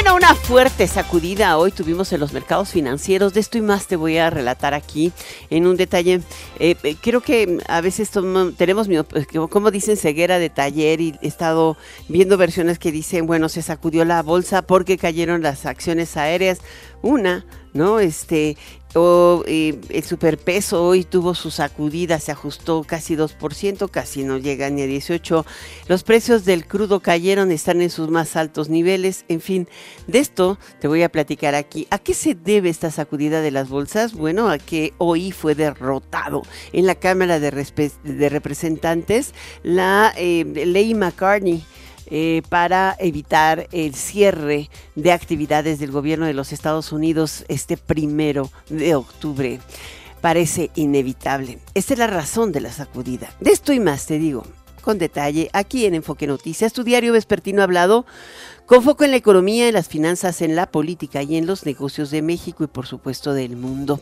Bueno, una fuerte sacudida hoy tuvimos en los mercados financieros. De esto y más te voy a relatar aquí en un detalle. Eh, eh, creo que a veces tenemos, como dicen, ceguera de taller y he estado viendo versiones que dicen, bueno, se sacudió la bolsa porque cayeron las acciones aéreas. Una, ¿no? Este, o eh, el superpeso hoy tuvo su sacudida, se ajustó casi 2%, casi no llega ni a 18. Los precios del crudo cayeron, están en sus más altos niveles. En fin, de esto te voy a platicar aquí. ¿A qué se debe esta sacudida de las bolsas? Bueno, a que hoy fue derrotado en la Cámara de, Representantes la eh, ley McCartney eh, para evitar el cierre de actividades del gobierno de los Estados Unidos este primero de octubre. Parece inevitable. Esta es la razón de la sacudida. De esto y más te digo con detalle aquí en Enfoque Noticias. Tu diario vespertino hablado con foco en la economía, en las finanzas, en la política y en los negocios de México y por supuesto del mundo.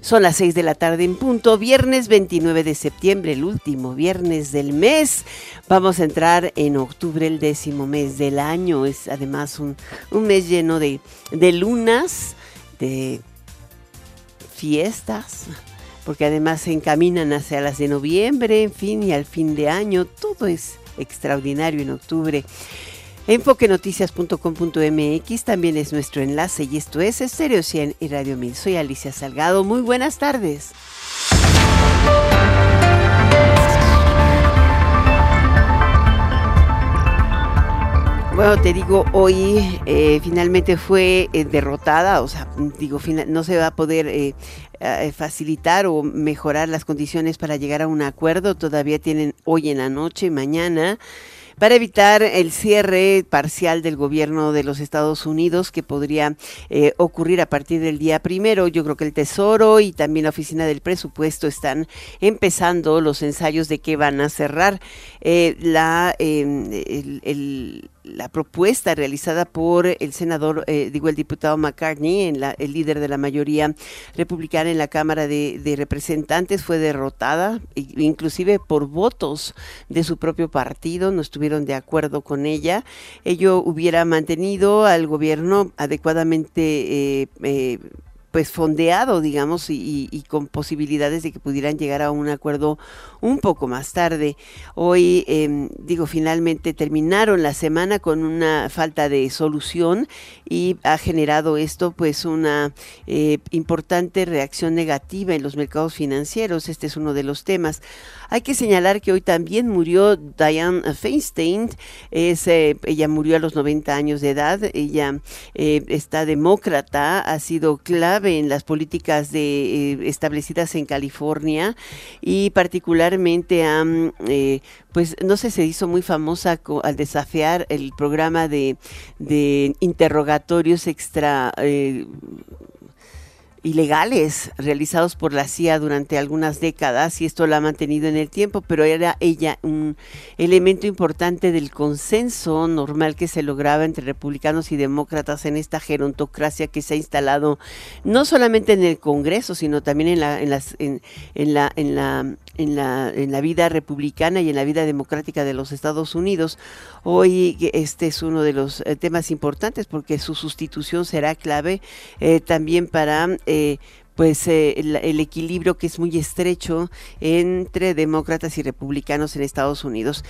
Son las 6 de la tarde en punto, viernes 29 de septiembre, el último viernes del mes. Vamos a entrar en octubre, el décimo mes del año. Es además un, mes lleno de, de lunas, de fiestas, porque además se encaminan hacia las de noviembre, en fin, y al fin de año. Todo es extraordinario en octubre. Enfoquenoticias.com.mx también es nuestro enlace y esto es Estéreo 100 y Radio 1000. Soy Alicia Salgado. Muy buenas tardes. Bueno, te digo, hoy eh, finalmente fue eh, derrotada, o sea, digo, no se va a poder eh, facilitar o mejorar las condiciones para llegar a un acuerdo. Todavía tienen hoy en la noche, mañana para evitar el cierre parcial del gobierno de los Estados Unidos que podría eh, ocurrir a partir del día primero. Yo creo que el Tesoro y también la Oficina del Presupuesto están empezando los ensayos de qué van a cerrar. Eh, la, em, el la propuesta realizada por el senador, eh, digo el diputado McCartney, el líder de la mayoría republicana en la Cámara de, Representantes, fue derrotada, inclusive por votos de su propio partido, no estuvieron de acuerdo con ella. Ello hubiera mantenido al gobierno adecuadamente eh, eh, pues fondeado, digamos, y, con posibilidades de que pudieran llegar a un acuerdo un poco más tarde. Hoy, em, digo, finalmente terminaron la semana con una falta de solución y ha generado esto pues una eh, importante reacción negativa en los mercados financieros. Este es uno de los temas. Hay que señalar que hoy también murió Diane Feinstein, eh, ella murió a los 90 años de edad, ella eh, está demócrata, ha sido clave en las políticas de, eh, establecidas en California y particularmente ha, pues no sé, se hizo muy famosa al desafiar el programa de, de interrogatorios extra ilegales realizados por la CIA durante algunas décadas y esto la ha mantenido en el tiempo, pero era ella un elemento importante del consenso normal que se lograba entre republicanos y demócratas en esta gerontocracia que se ha instalado no solamente en el Congreso, sino también en la, en las, en, la, en la en la, en la vida republicana y en la vida democrática de los Estados Unidos. Hoy este es uno de los eh, temas importantes porque su sustitución será clave eh, también para eh, pues eh, el, equilibrio que es muy estrecho entre demócratas y republicanos en Estados Unidos.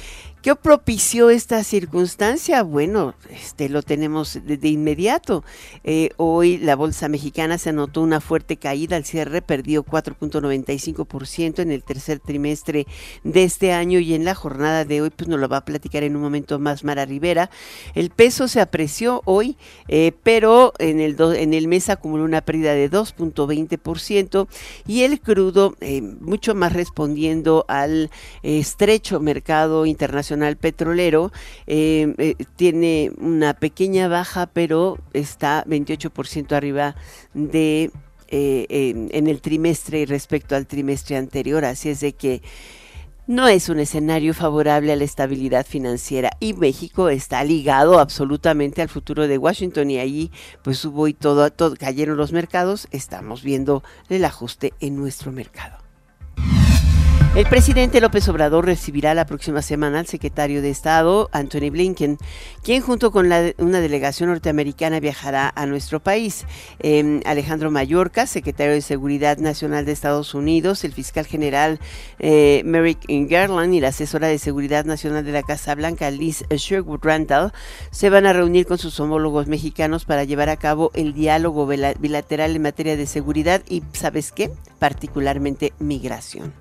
¿Qué propició esta circunstancia? Bueno, este lo tenemos de, inmediato. Eh, hoy la bolsa mexicana se anotó una fuerte caída al cierre, perdió 4.95% en el tercer trimestre de este año y en la jornada de hoy, pues nos lo va a platicar en un momento más Mara Rivera. El peso se apreció hoy, eh, pero en el, en el mes acumuló una pérdida de 2.20 y el crudo eh, mucho más respondiendo al estrecho mercado internacional petrolero eh, eh, tiene una pequeña baja pero está 28% arriba de en el trimestre respecto al trimestre anterior así es de que no es un escenario favorable a la estabilidad financiera y México está ligado absolutamente al futuro de Washington y ahí pues hubo y todo, todo cayeron los mercados, estamos viendo el ajuste en nuestro mercado. El presidente López Obrador recibirá la próxima semana al secretario de Estado, Anthony Blinken, quien junto con una delegación norteamericana viajará a nuestro país. Em, Alejandro Mayorka, secretario de Seguridad Nacional de Estados Unidos, el fiscal general eh, Merrick Garland y la asesora de Seguridad Nacional de la Casa Blanca, Liz Sherwood Randall, se van a reunir con sus homólogos mexicanos para llevar a cabo el diálogo bilateral en materia de seguridad y, ¿sabes qué? Particularmente migración.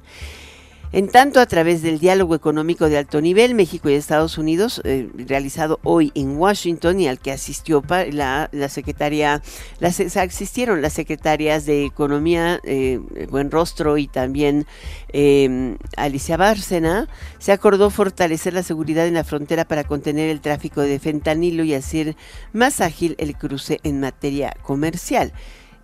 En tanto, a través del diálogo económico de alto nivel, México y Estados Unidos, eh, realizado hoy en Washington y al que asistió la, la secretaria, las, asistieron las secretarias de Economía, eh, Buen Rostro y también em, Alicia Bárcena, se acordó fortalecer la seguridad en la frontera para contener el tráfico de fentanilo y hacer más ágil el cruce en materia comercial.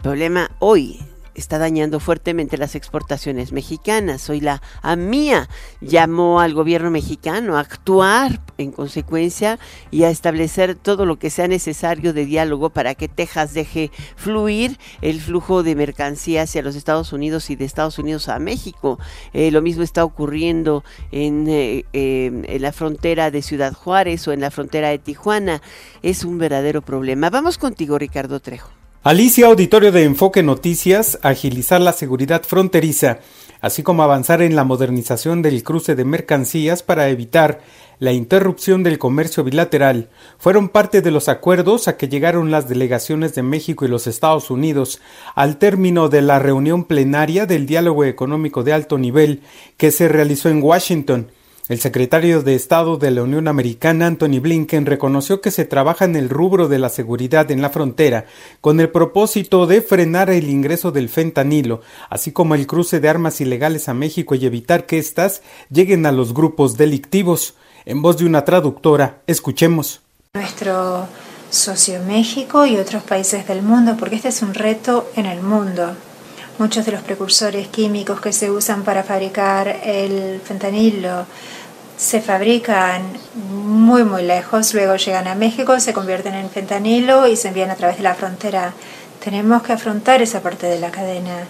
problema hoy está dañando fuertemente las exportaciones mexicanas. Hoy la AMIA llamó al gobierno mexicano a actuar en consecuencia y a establecer todo lo que sea necesario de diálogo para que Texas deje fluir el flujo de mercancías hacia los Estados Unidos y de Estados Unidos a México. Eh, lo mismo está ocurriendo en, eh, en la frontera de Ciudad Juárez o en la frontera de Tijuana. Es un verdadero problema. Vamos contigo, Ricardo Trejo. Alicia Auditorio de Enfoque Noticias, agilizar la seguridad fronteriza, así como avanzar en la modernización del cruce de mercancías para evitar la interrupción del comercio bilateral, fueron parte de los acuerdos a que llegaron las delegaciones de México y los Estados Unidos al término de la reunión plenaria del diálogo económico de alto nivel que se realizó en Washington. El secretario de Estado de la Unión Americana, Anthony Blinken, reconoció que se trabaja en el rubro de la seguridad en la frontera con el propósito de frenar el ingreso del fentanilo, así como el cruce de armas ilegales a México y evitar que éstas lleguen a los grupos delictivos. En voz de una traductora, escuchemos. Nuestro socio México y otros países del mundo, porque este es un reto en el mundo. Muchos de los precursores químicos que se usan para fabricar el fentanilo se fabrican muy muy lejos, luego llegan a México, se convierten en fentanilo y se envían a través de la frontera. Tenemos que afrontar esa parte de la cadena.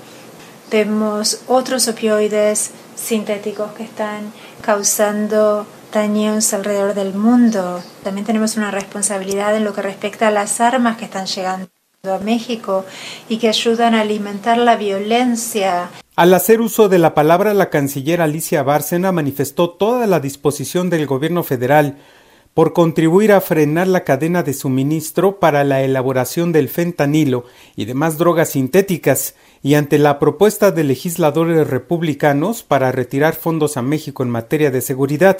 Vemos otros opioides sintéticos que están causando daños alrededor del mundo. También tenemos una responsabilidad en lo que respecta a las armas que están llegando a México y que ayudan a alimentar la violencia. Al hacer uso de la palabra, la canciller Alicia Bárcena manifestó toda la disposición del gobierno federal por contribuir a frenar la cadena de suministro para la elaboración del fentanilo y demás drogas sintéticas, y ante la propuesta de legisladores republicanos para retirar fondos a México en materia de seguridad,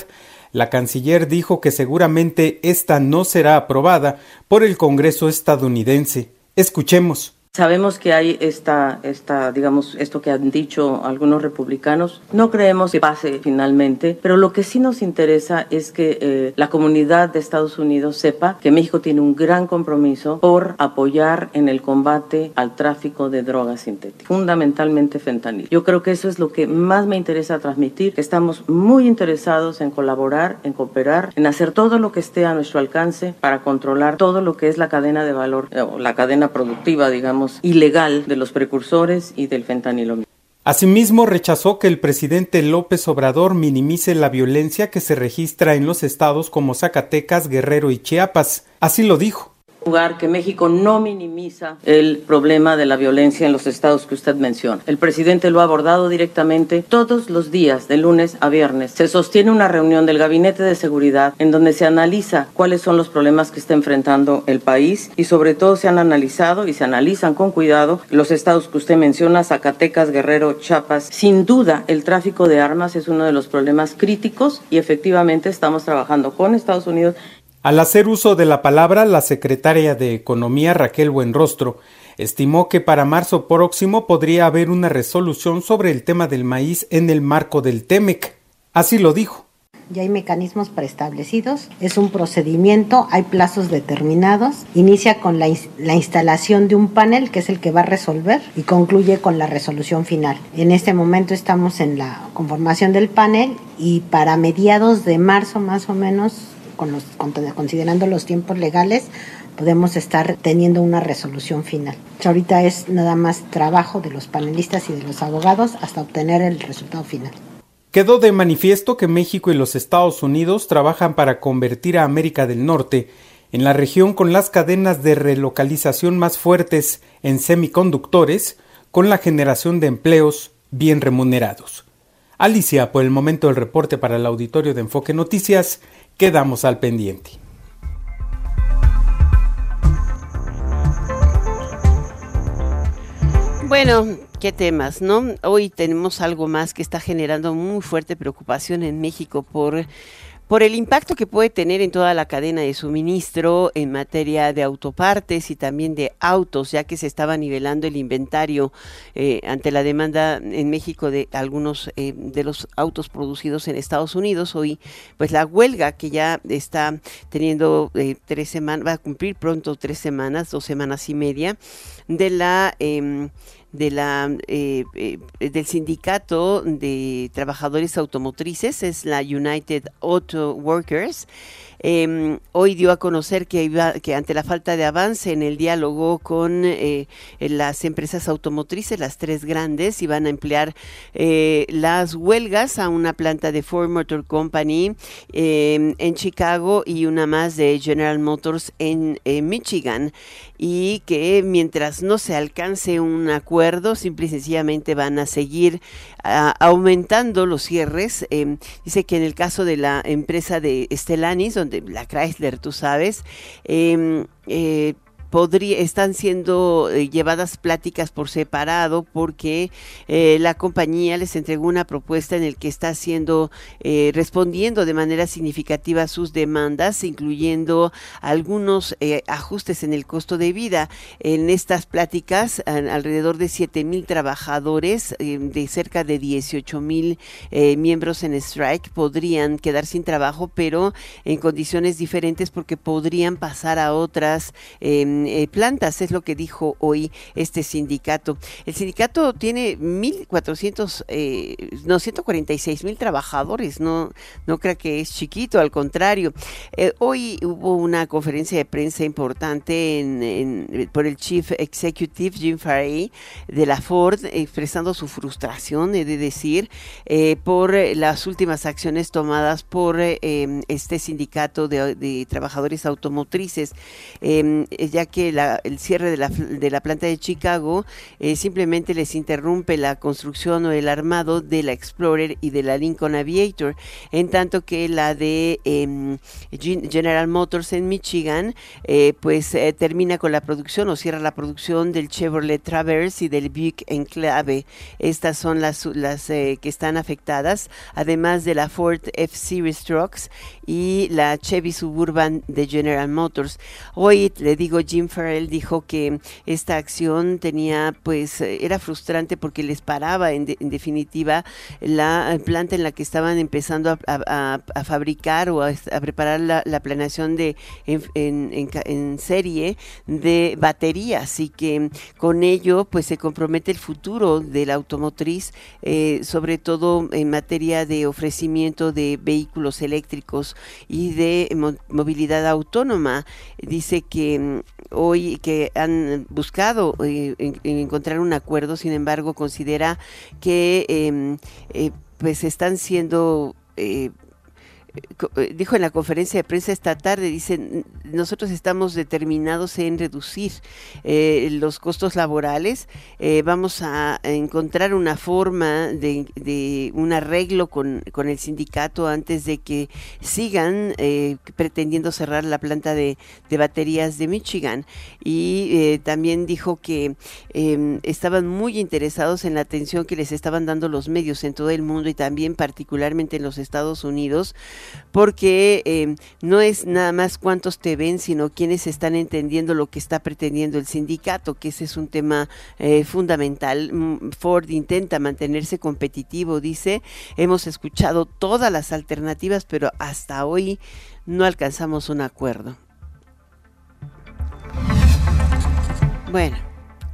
la canciller dijo que seguramente esta no será aprobada por el Congreso estadounidense. Escuchemos. Sabemos que hay esta, esta, digamos, esto que han dicho algunos republicanos. No creemos que pase finalmente, pero lo que sí nos interesa es que eh, la comunidad de Estados Unidos sepa que México tiene un gran compromiso por apoyar en el combate al tráfico de drogas sintéticas, fundamentalmente fentanil. Yo creo que eso es lo que más me interesa transmitir, que estamos muy interesados en colaborar, en cooperar, en hacer todo lo que esté a nuestro alcance para controlar todo lo que es la cadena de valor, eh, la cadena productiva, digamos ilegal de los precursores y del fentanilo. Asimismo, rechazó que el presidente López Obrador minimice la violencia que se registra en los estados como Zacatecas, Guerrero y Chiapas. Así lo dijo lugar que México no minimiza el problema de la violencia en los estados que usted menciona. El presidente lo ha abordado directamente todos los días, de lunes a viernes. Se sostiene una reunión del Gabinete de Seguridad en donde se analiza cuáles son los problemas que está enfrentando el país y sobre todo se han analizado y se analizan con cuidado los estados que usted menciona, Zacatecas, Guerrero, Chiapas. Sin duda, el tráfico de armas es uno de los problemas críticos y efectivamente estamos trabajando con Estados Unidos al hacer uso de la palabra, la secretaria de Economía Raquel Buenrostro estimó que para marzo próximo podría haber una resolución sobre el tema del maíz en el marco del TEMEC. Así lo dijo. Ya hay mecanismos preestablecidos, es un procedimiento, hay plazos determinados, inicia con la, la, instalación de un panel que es el que va a resolver y concluye con la resolución final. En este momento estamos en la conformación del panel y para mediados de marzo más o menos considerando los tiempos legales, podemos estar teniendo una resolución final. Ahorita es nada más trabajo de los panelistas y de los abogados hasta obtener el resultado final. Quedó de manifiesto que México y los Estados Unidos trabajan para convertir a América del Norte en la región con las cadenas de relocalización más fuertes en semiconductores, con la generación de empleos bien remunerados. Alicia, por el momento el reporte para el auditorio de Enfoque Noticias, quedamos al pendiente. Bueno, qué temas, ¿no? Hoy tenemos algo más que está generando muy fuerte preocupación en México por por el impacto que puede tener en toda la cadena de suministro en materia de autopartes y también de autos, ya que se estaba nivelando el inventario eh, ante la demanda en México de algunos eh, de los autos producidos en Estados Unidos. Hoy, pues la huelga que ya está teniendo eh, tres semanas, va a cumplir pronto tres semanas, dos semanas y media, de la em, de la, eh, eh, del sindicato de trabajadores automotrices, es la United Auto Workers, Em, hoy dio a conocer que, iba, que ante la falta de avance en el diálogo con eh, las empresas automotrices, las tres grandes, iban a emplear eh, las huelgas a una planta de Ford Motor Company em, en Chicago y una más de General Motors en Michigan. Y que mientras no se alcance un acuerdo, simple y sencillamente van a seguir aumentando los cierres. Em, dice que en el caso de la empresa de Stellantis, donde la Chrysler, tú sabes, eh, eh, están siendo eh, llevadas pláticas por separado porque eh, la compañía les entregó una propuesta en el que está haciendo eh, respondiendo de manera significativa a sus demandas, incluyendo algunos ajustes en el costo de vida. En estas pláticas, alrededor de 7 mil trabajadores de cerca de 18 mil miembros en strike podrían quedar sin trabajo, pero en condiciones diferentes porque podrían pasar a otras em, eh, plantas, es lo que dijo hoy este sindicato. El sindicato tiene 1.400, eh, no, 146 mil trabajadores, no, no creo que es chiquito, al contrario. Eh, hoy hubo una conferencia de prensa importante por el Chief Executive Jim Farley de la Ford, expresando su frustración, he de decir, por las últimas acciones tomadas por este sindicato de, trabajadores automotrices, ya que el cierre de la, de la planta de Chicago eh, simplemente les interrumpe la construcción o el armado de la Explorer y de la Lincoln Aviator, en tanto que la de em, General Motors en Michigan eh, pues eh, termina con la producción o cierra la producción del Chevrolet Traverse y del Buick Enclave. Estas son las, las que están afectadas, además de la Ford F-Series Trucks y la Chevy Suburban de General Motors. Hoy le digo Jim Farrell dijo que esta acción tenía, pues, era frustrante porque les paraba en, definitiva la planta en la que estaban empezando a, fabricar o a, preparar la, planeación de en, serie de baterías y que con ello, pues, se compromete el futuro de la automotriz, eh, sobre todo en materia de ofrecimiento de vehículos eléctricos y de movilidad autónoma. Dice que mm, hoy que han buscado eh, encontrar un acuerdo, sin embargo, considera que em, eh, pues están siendo eh, dijo en la conferencia de prensa esta tarde, dice, nosotros estamos determinados en reducir eh, los costos laborales, eh, vamos a encontrar una forma de, un arreglo con, el sindicato antes de que sigan pretendiendo cerrar la planta de, baterías de Michigan. Y también dijo que em, estaban muy interesados en la atención que les estaban dando los medios en todo el mundo y también particularmente en los Estados Unidos porque eh, no es nada más cuántos te ven, sino quienes están entendiendo lo que está pretendiendo el sindicato, que ese es un tema eh, fundamental. Mm, Ford intenta mantenerse competitivo, dice, hemos escuchado todas las alternativas, pero hasta hoy no alcanzamos un acuerdo. Bueno,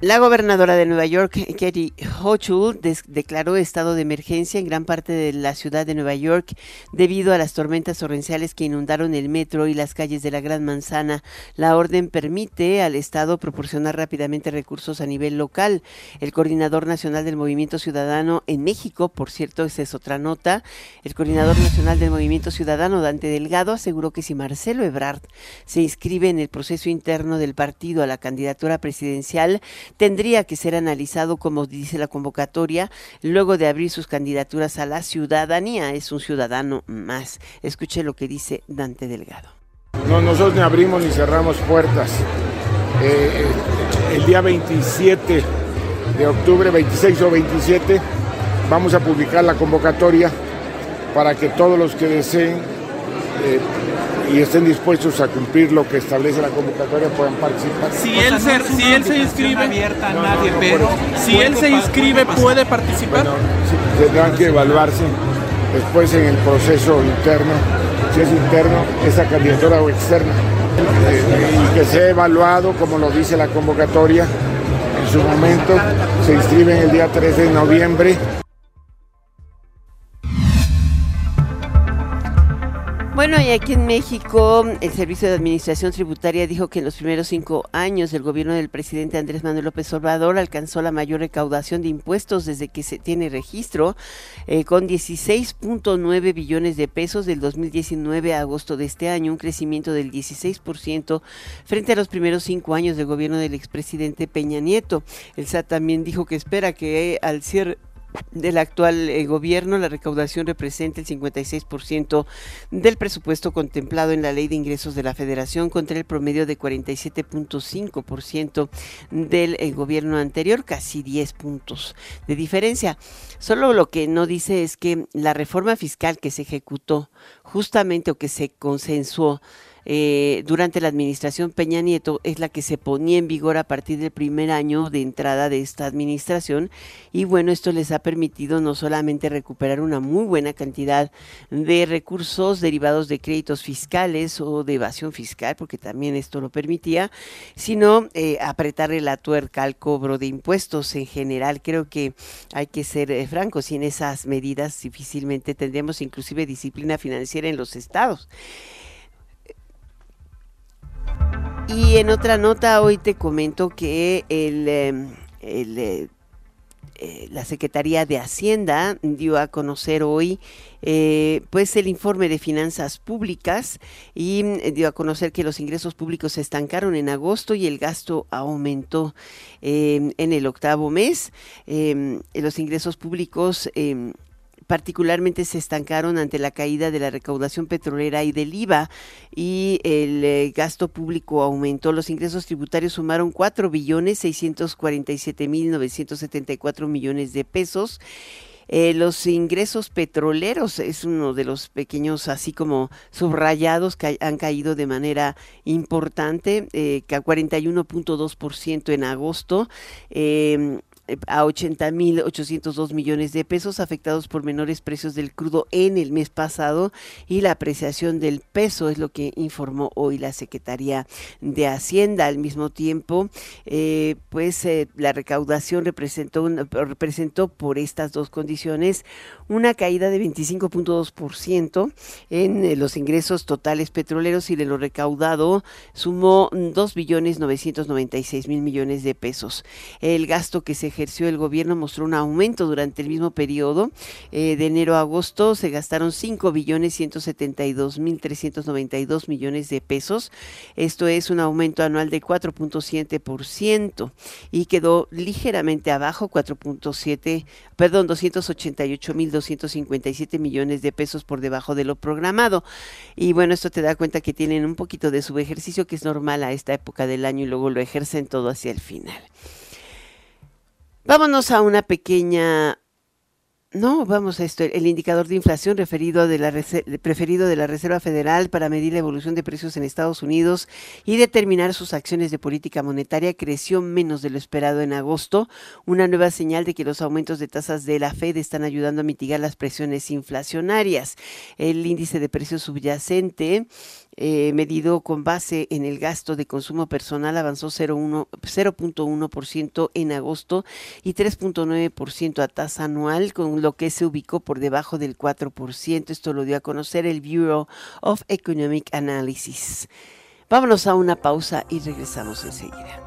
La gobernadora de Nueva York, Katie Hochul, declaró estado de emergencia en gran parte de la ciudad de Nueva York debido a las tormentas torrenciales que inundaron el metro y las calles de la Gran Manzana. La orden permite al Estado proporcionar rápidamente recursos a nivel local. El coordinador nacional del Movimiento Ciudadano en México, por cierto, esa es otra nota, el coordinador nacional del Movimiento Ciudadano, Dante Delgado, aseguró que si Marcelo Ebrard se inscribe en el proceso interno del partido a la candidatura presidencial, tendría que ser analizado, como dice la convocatoria, luego de abrir sus candidaturas a la ciudadanía. Es un ciudadano más. Escuche lo que dice Dante Delgado. No, nosotros ni abrimos ni cerramos puertas. Eh, el día 27 de octubre, 26 o 27, vamos a publicar la convocatoria para que todos los que deseen eh, y estén dispuestos a cumplir lo que establece la convocatoria puedan participar. Si él se, si él se inscribe, abierta a nadie, pero si él se inscribe puede participar. tendrán que evaluarse después en el proceso interno, si es interno, esa candidatura o externa, eh, y que sea evaluado como lo dice la convocatoria. En su momento se inscriben el día 3 de noviembre. Bueno, y aquí en México, el Servicio de Administración Tributaria dijo que en los primeros cinco años del gobierno del presidente Andrés Manuel López Obrador alcanzó la mayor recaudación de impuestos desde que se tiene registro, eh, con 16.9 billones de pesos del 2019 a agosto de este año, un crecimiento del 16% frente a los primeros cinco años del gobierno del expresidente Peña Nieto. El SAT también dijo que espera que al cierre del actual eh, gobierno, la recaudación representa el 56% del presupuesto contemplado en la Ley de Ingresos de la Federación contra el promedio de 47.5% del eh, gobierno anterior, casi 10 puntos de diferencia. Solo lo que no dice es que la reforma fiscal que se ejecutó justamente o que se consensuó eh, durante la administración Peña Nieto es la que se ponía en vigor a partir del primer año de entrada de esta administración y bueno, esto les ha permitido no solamente recuperar una muy buena cantidad de recursos derivados de créditos fiscales o de evasión fiscal, porque también esto lo permitía, sino eh, apretarle la tuerca al cobro de impuestos en general. Creo que hay que ser eh, francos y esas medidas difícilmente tendremos inclusive disciplina financiera en los estados. Y en otra nota hoy te comento que em, eh, eh, la Secretaría de Hacienda dio a conocer hoy eh, pues el informe de finanzas públicas y dio a conocer que los ingresos públicos se estancaron en agosto y el gasto aumentó em, en el octavo mes. Em, los ingresos públicos particularmente se estancaron ante la caída de la recaudación petrolera y del IVA y el eh, gasto público aumentó. Los ingresos tributarios sumaron 4 billones 647 mil 974 millones de pesos. Eh, los ingresos petroleros es uno de los pequeños, así como subrayados, que han caído de manera importante, eh, que a 41.2% en agosto. Eh, a 80.802 millones de pesos afectados por menores precios del crudo en el mes pasado y la apreciación del peso es lo que informó hoy la Secretaría de Hacienda. Al mismo tiempo, eh, pues eh, la recaudación representó, representó por estas dos condiciones una caída de 25.2% en eh, los ingresos totales petroleros y de lo recaudado sumó 2 billones 996 mil millones de pesos. El gasto que se ejerció el gobierno mostró un aumento durante el mismo periodo. Eh, de enero a agosto se gastaron 5 billones 172 mil 392 millones de pesos. Esto es un aumento anual de 4.7% y quedó ligeramente abajo, 4.7, perdón, 288 mil 257 millones de pesos por debajo de lo programado. Y bueno, esto te da cuenta que tienen un poquito de subejercicio que es normal a esta época del año y luego lo ejercen todo hacia el final. Vámonos a una pequeña no, vamos a esto. El indicador de inflación referido de la preferido de la Reserva Federal para medir la evolución de precios en Estados Unidos y determinar sus acciones de política monetaria creció menos de lo esperado en agosto, una nueva señal de que los aumentos de tasas de la Fed están ayudando a mitigar las presiones inflacionarias. El índice de precios subyacente eh, medido con base en el gasto de consumo personal, avanzó 0.1% en agosto y 3.9% a tasa anual, con lo que se ubicó por debajo del 4%. Esto lo dio a conocer el Bureau of Economic Analysis. Vámonos a una pausa y regresamos enseguida.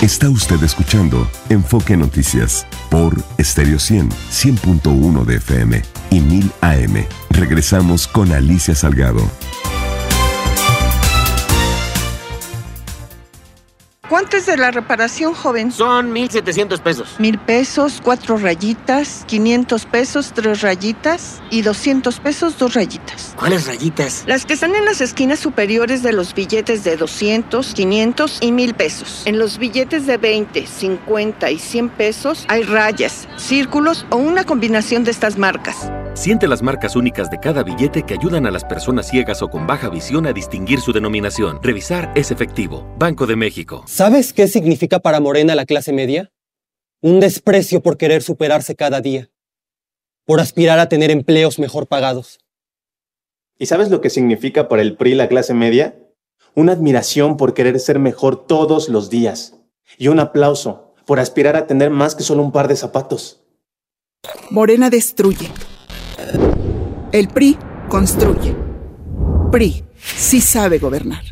Está usted escuchando Enfoque Noticias por Stereo 100, 100.1 de FM y 1000 AM. Regresamos con Alicia Salgado. ¿Cuánto es de la reparación, joven? Son 1,700 pesos. Mil pesos, cuatro rayitas, 500 pesos, tres rayitas y 200 pesos, dos rayitas. ¿Cuáles rayitas? Las que están en las esquinas superiores de los billetes de 200, 500 y 1000 pesos. En los billetes de 20, 50 y 100 pesos hay rayas, círculos o una combinación de estas marcas. Siente las marcas únicas de cada billete que ayudan a las personas ciegas o con baja visión a distinguir su denominación. Revisar es efectivo. Banco de México. ¿Sabes qué significa para Morena la clase media? Un desprecio por querer superarse cada día, por aspirar a tener empleos mejor pagados. ¿Y sabes lo que significa para el PRI la clase media? Una admiración por querer ser mejor todos los días y un aplauso por aspirar a tener más que solo un par de zapatos. Morena destruye. El PRI construye. PRI sí sabe gobernar.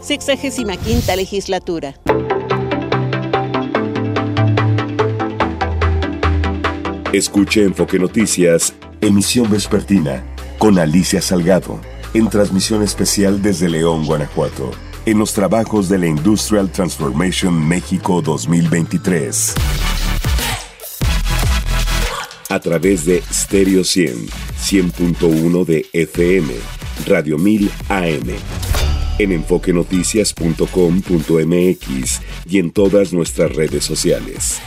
65 legislatura. Escuche Enfoque Noticias, emisión vespertina, con Alicia Salgado, en transmisión especial desde León, Guanajuato, en los trabajos de la Industrial Transformation México 2023. A través de Stereo 100, 100.1 de FM, Radio 1000 AM, en enfoquenoticias.com.mx y en todas nuestras redes sociales.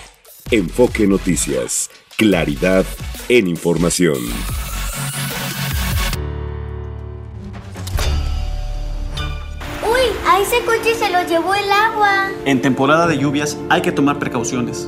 Enfoque Noticias, claridad en información. ¡Uy! A ese coche se lo llevó el agua. En temporada de lluvias hay que tomar precauciones.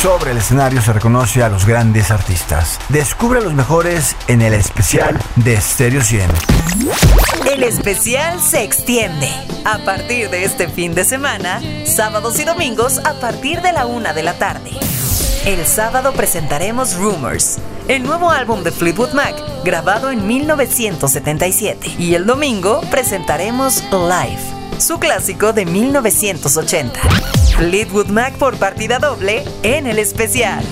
Sobre el escenario se reconoce a los grandes artistas. Descubre a los mejores en el especial de Stereo 100. El especial se extiende. A partir de este fin de semana, sábados y domingos a partir de la una de la tarde. El sábado presentaremos Rumors, el nuevo álbum de Fleetwood Mac, grabado en 1977. Y el domingo presentaremos Live, su clásico de 1980. Fleetwood Mac por partida doble en el especial.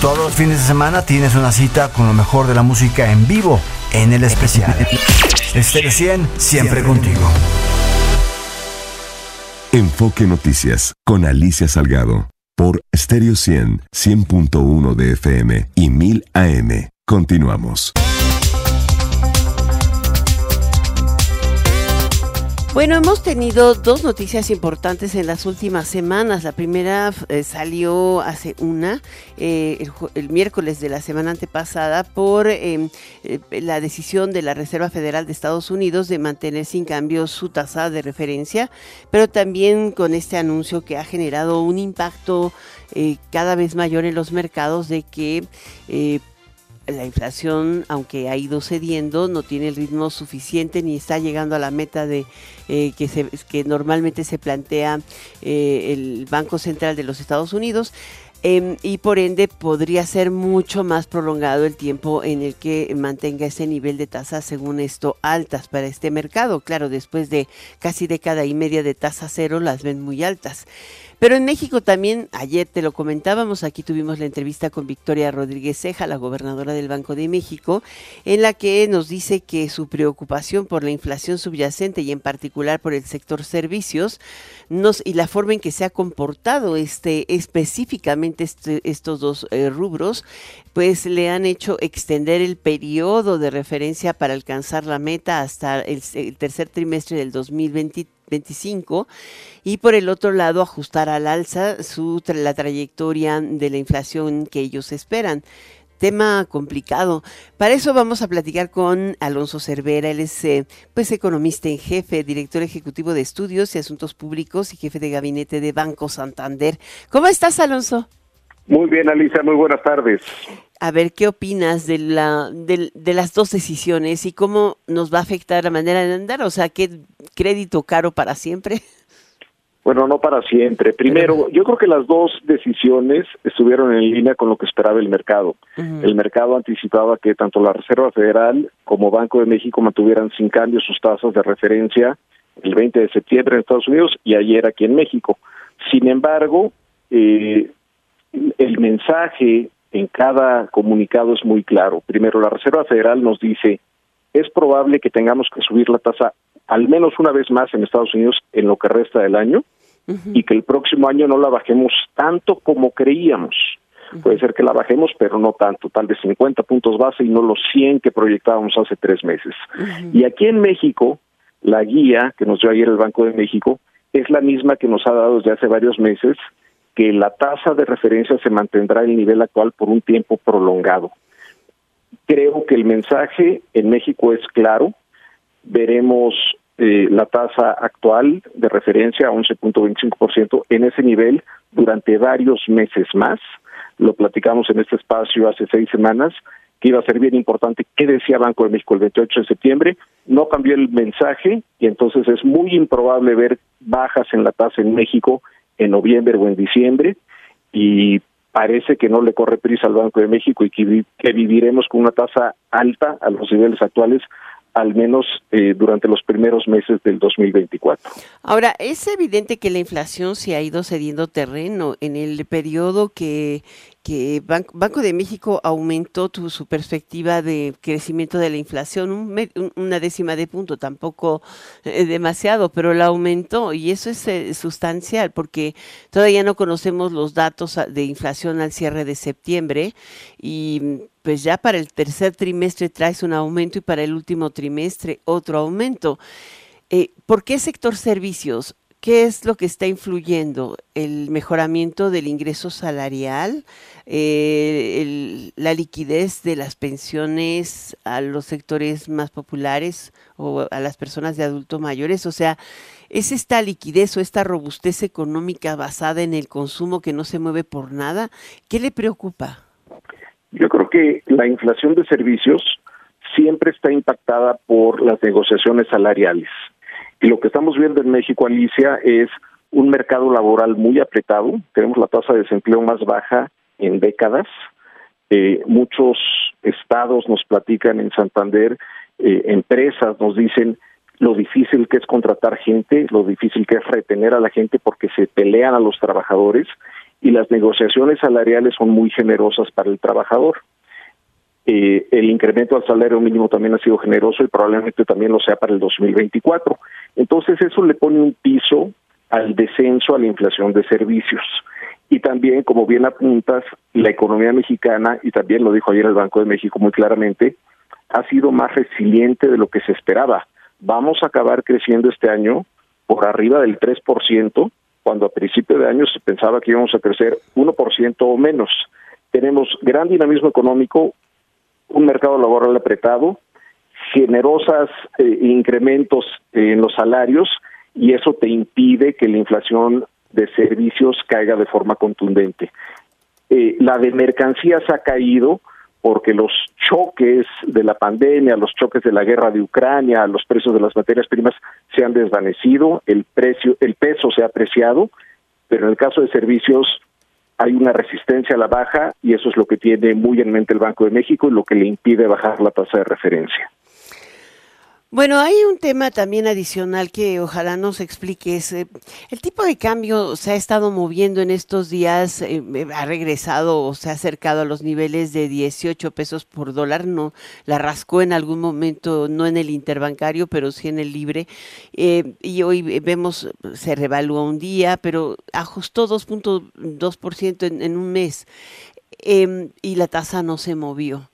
Todos los fines de semana tienes una cita con lo mejor de la música en vivo en el especial. Estéreo 100, siempre contigo. Enfoque Noticias con Alicia Salgado por Stereo 100, 100.1 de FM y 1000 AM. Continuamos. Bueno, hemos tenido dos noticias importantes en las últimas semanas. La primera eh, salió hace una, eh, el, miércoles de la semana antepasada, por eh, la decisión de la Reserva Federal de Estados Unidos de mantener sin cambio su tasa de referencia, pero también con este anuncio que ha generado un impacto cada vez mayor en los mercados de que la inflación, aunque ha ido cediendo, no tiene el ritmo suficiente ni está llegando a la meta de eh, que, se, normalmente se plantea eh, el Banco Central de los Estados Unidos. Em, y por ende podría ser mucho más prolongado el tiempo en el que mantenga ese nivel de tasas, según esto, altas para este mercado. Claro, después de casi década y media de tasa cero, las ven muy altas. Pero en México también, ayer te lo comentábamos, aquí tuvimos la entrevista con Victoria Rodríguez Ceja, la gobernadora del Banco de México, en la que nos dice que su preocupación por la inflación subyacente y en particular por el sector servicios nos, y la forma en que se ha comportado este específicamente este, estos dos eh, rubros, pues le han hecho extender el periodo de referencia para alcanzar la meta hasta el, el tercer trimestre del 2023 25 y por el otro lado ajustar al alza su la trayectoria de la inflación que ellos esperan. Tema complicado. Para eso vamos a platicar con Alonso Cervera. Él es eh, pues economista en jefe, director ejecutivo de estudios y asuntos públicos y jefe de gabinete de Banco Santander. ¿Cómo estás, Alonso? Muy bien, Alicia, muy buenas tardes. A ver, ¿qué opinas de, la, de, de, las dos decisiones y cómo nos va a afectar la manera de andar? O sea, ¿qué crédito caro para siempre? Bueno, no para siempre. Primero, yo creo que las dos decisiones estuvieron en línea con lo que esperaba el mercado. Uh -huh. El mercado anticipaba que tanto la Reserva Federal como Banco de México mantuvieran sin cambio sus tasas de referencia el 20 de septiembre en Estados Unidos y ayer aquí en México. Sin embargo, eh, el mensaje en cada comunicado es muy claro. Primero, la Reserva Federal nos dice, es probable que tengamos que subir la tasa al menos una vez más en Estados Unidos en lo que resta del año uh -huh. y que el próximo año no la bajemos tanto como creíamos. Uh -huh. Puede ser que la bajemos, pero no tanto, tal vez 50 puntos base y no los 100 que proyectábamos hace tres meses. Uh -huh. Y aquí en México, la guía que nos dio ayer el Banco de México es la misma que nos ha dado desde hace varios meses que la tasa de referencia se mantendrá en el nivel actual por un tiempo prolongado. Creo que el mensaje en México es claro. Veremos eh, la tasa actual de referencia a 11.25% en ese nivel durante varios meses más. Lo platicamos en este espacio hace seis semanas, que iba a ser bien importante qué decía Banco de México el 28 de septiembre. No cambió el mensaje y entonces es muy improbable ver bajas en la tasa en México en noviembre o en diciembre y parece que no le corre prisa al Banco de México y que, que viviremos con una tasa alta a los niveles actuales al menos eh, durante los primeros meses del 2024. Ahora, es evidente que la inflación se ha ido cediendo terreno en el periodo que, Banco, de México aumentó tu, su perspectiva de crecimiento de la inflación, un, un, una décima de punto, tampoco eh, demasiado, pero la aumentó y eso es eh, sustancial porque todavía no conocemos los datos de inflación al cierre de septiembre y pues ya para el tercer trimestre traes un aumento y para el último trimestre otro aumento. Eh, ¿Por qué sector servicios? ¿Qué es lo que está influyendo? ¿El mejoramiento del ingreso salarial? Eh, ¿La liquidez de las pensiones a los sectores más populares o a las personas de adultos mayores? O sea, ¿es esta liquidez o esta robustez económica basada en el consumo que no se mueve por nada? ¿Qué le preocupa? Yo creo que la inflación de servicios siempre está impactada por las negociaciones salariales. Y lo que estamos viendo en México, Alicia, es un mercado laboral muy apretado. Tenemos la tasa de desempleo más baja en décadas. Eh, muchos estados nos platican en Santander, eh, empresas nos dicen lo difícil que es contratar gente, lo difícil que es retener a la gente porque se pelean a los trabajadores y las negociaciones salariales son muy generosas para el trabajador. Eh, el incremento al salario mínimo también ha sido generoso y probablemente también lo sea para el 2024. Entonces eso le pone un piso al descenso a la inflación de servicios. Y también, como bien apuntas, la economía mexicana, y también lo dijo ayer el Banco de México muy claramente, ha sido más resiliente de lo que se esperaba. Vamos a acabar creciendo este año por arriba del 3%, cuando a principio de año se pensaba que íbamos a crecer 1% o menos. Tenemos gran dinamismo económico, un mercado laboral apretado, generosas eh, incrementos en los salarios y eso te impide que la inflación de servicios caiga de forma contundente. Eh, la de mercancías ha caído porque los choques de la pandemia, los choques de la guerra de Ucrania, los precios de las materias primas se han desvanecido, el precio, el peso se ha apreciado, pero en el caso de servicios hay una resistencia a la baja y eso es lo que tiene muy en mente el Banco de México y lo que le impide bajar la tasa de referencia. Bueno, hay un tema también adicional que ojalá nos expliques. Eh, el tipo de cambio se ha estado moviendo en estos días, eh, eh, ha regresado o se ha acercado a los niveles de 18 pesos por dólar, no la rascó en algún momento, no en el interbancario, pero sí en el libre. y hoy vemos, se revaluó un día, pero ajustó 2.2% en, en un mes em, y la tasa no se movió.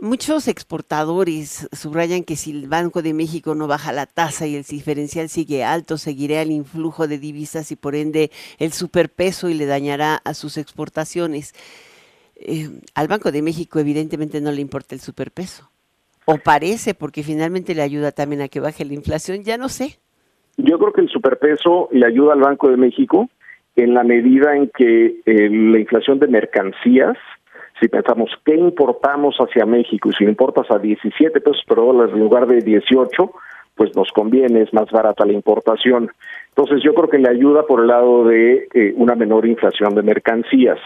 Muchos exportadores subrayan que si el Banco de México no baja la tasa y el diferencial sigue alto, seguirá el influjo de divisas y por ende el superpeso y le dañará a sus exportaciones. Eh, al Banco de México evidentemente no le importa el superpeso. O parece, porque finalmente le ayuda también a que baje la inflación, ya no sé. Yo creo que el superpeso le ayuda al Banco de México en la medida en que eh, la inflación de mercancías si pensamos qué importamos hacia México y si importas a 17 pesos por dólar en lugar de 18, pues nos conviene, es más barata la importación. Entonces yo creo que le ayuda por el lado de eh, una menor inflación de mercancías.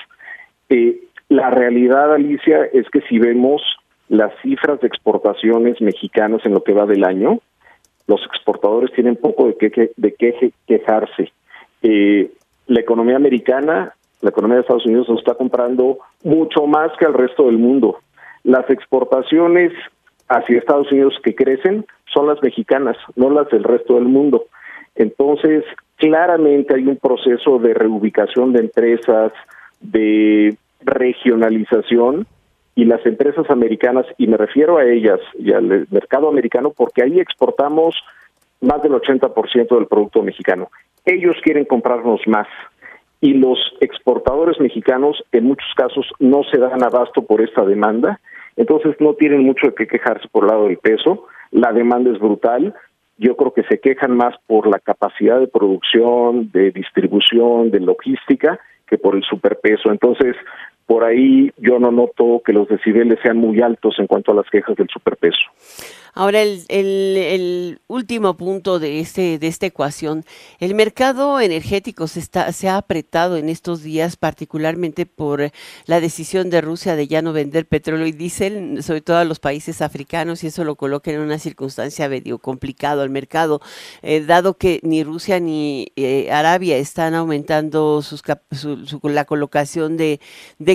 Eh, la realidad, Alicia, es que si vemos las cifras de exportaciones mexicanas en lo que va del año, los exportadores tienen poco de qué, de qué quejarse. Eh, la economía americana la economía de Estados Unidos nos está comprando mucho más que al resto del mundo. Las exportaciones hacia Estados Unidos que crecen son las mexicanas, no las del resto del mundo. Entonces, claramente hay un proceso de reubicación de empresas, de regionalización, y las empresas americanas, y me refiero a ellas y al mercado americano, porque ahí exportamos más del 80% del producto mexicano. Ellos quieren comprarnos más y los exportadores mexicanos en muchos casos no se dan abasto por esta demanda, entonces no tienen mucho de qué quejarse por el lado del peso, la demanda es brutal, yo creo que se quejan más por la capacidad de producción, de distribución, de logística, que por el superpeso. Entonces, por ahí yo no noto que los decibeles sean muy altos en cuanto a las quejas del superpeso. Ahora, el, último punto de, este, de esta ecuación, el mercado energético se, está, se ha apretado en estos días, particularmente por la decisión de Rusia de ya no vender petróleo y diésel, sobre todo a los países africanos, y eso lo coloca en una circunstancia medio complicado al mercado, eh, dado que ni Rusia ni eh, Arabia están aumentando sus, su, la colocación de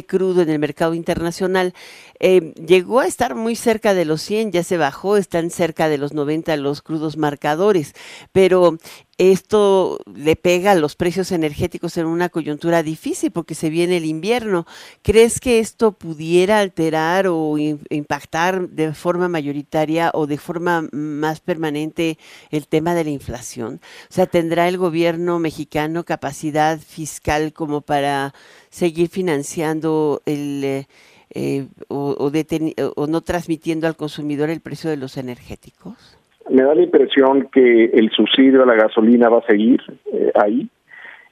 crudo en el mercado internacional. Eh, llegó a estar muy cerca de los 100, ya se bajó, están cerca de los 90 los crudos marcadores, pero esto le pega a los precios energéticos en una coyuntura difícil porque se viene el invierno. ¿Crees que esto pudiera alterar o impactar de forma mayoritaria o de forma más permanente el tema de la inflación? O sea, ¿tendrá el gobierno mexicano capacidad fiscal como para seguir financiando el eh, eh, o, no transmitiendo al consumidor el precio de los energéticos? Me da la impresión que el subsidio a la gasolina va a seguir eh, ahí.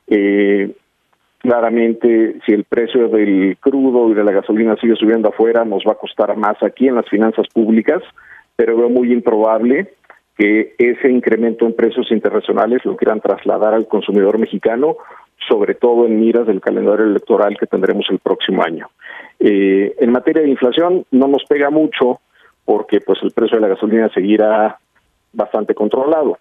Eh, claramente, si el precio del crudo y de la gasolina sigue subiendo afuera, nos va a costar más aquí en las finanzas públicas, pero veo muy improbable que ese incremento en precios internacionales lo quieran trasladar al consumidor mexicano, sobre todo en miras del calendario electoral que tendremos el próximo año. Eh, en materia de inflación no nos pega mucho porque pues el precio de la gasolina seguirá bastante controlado.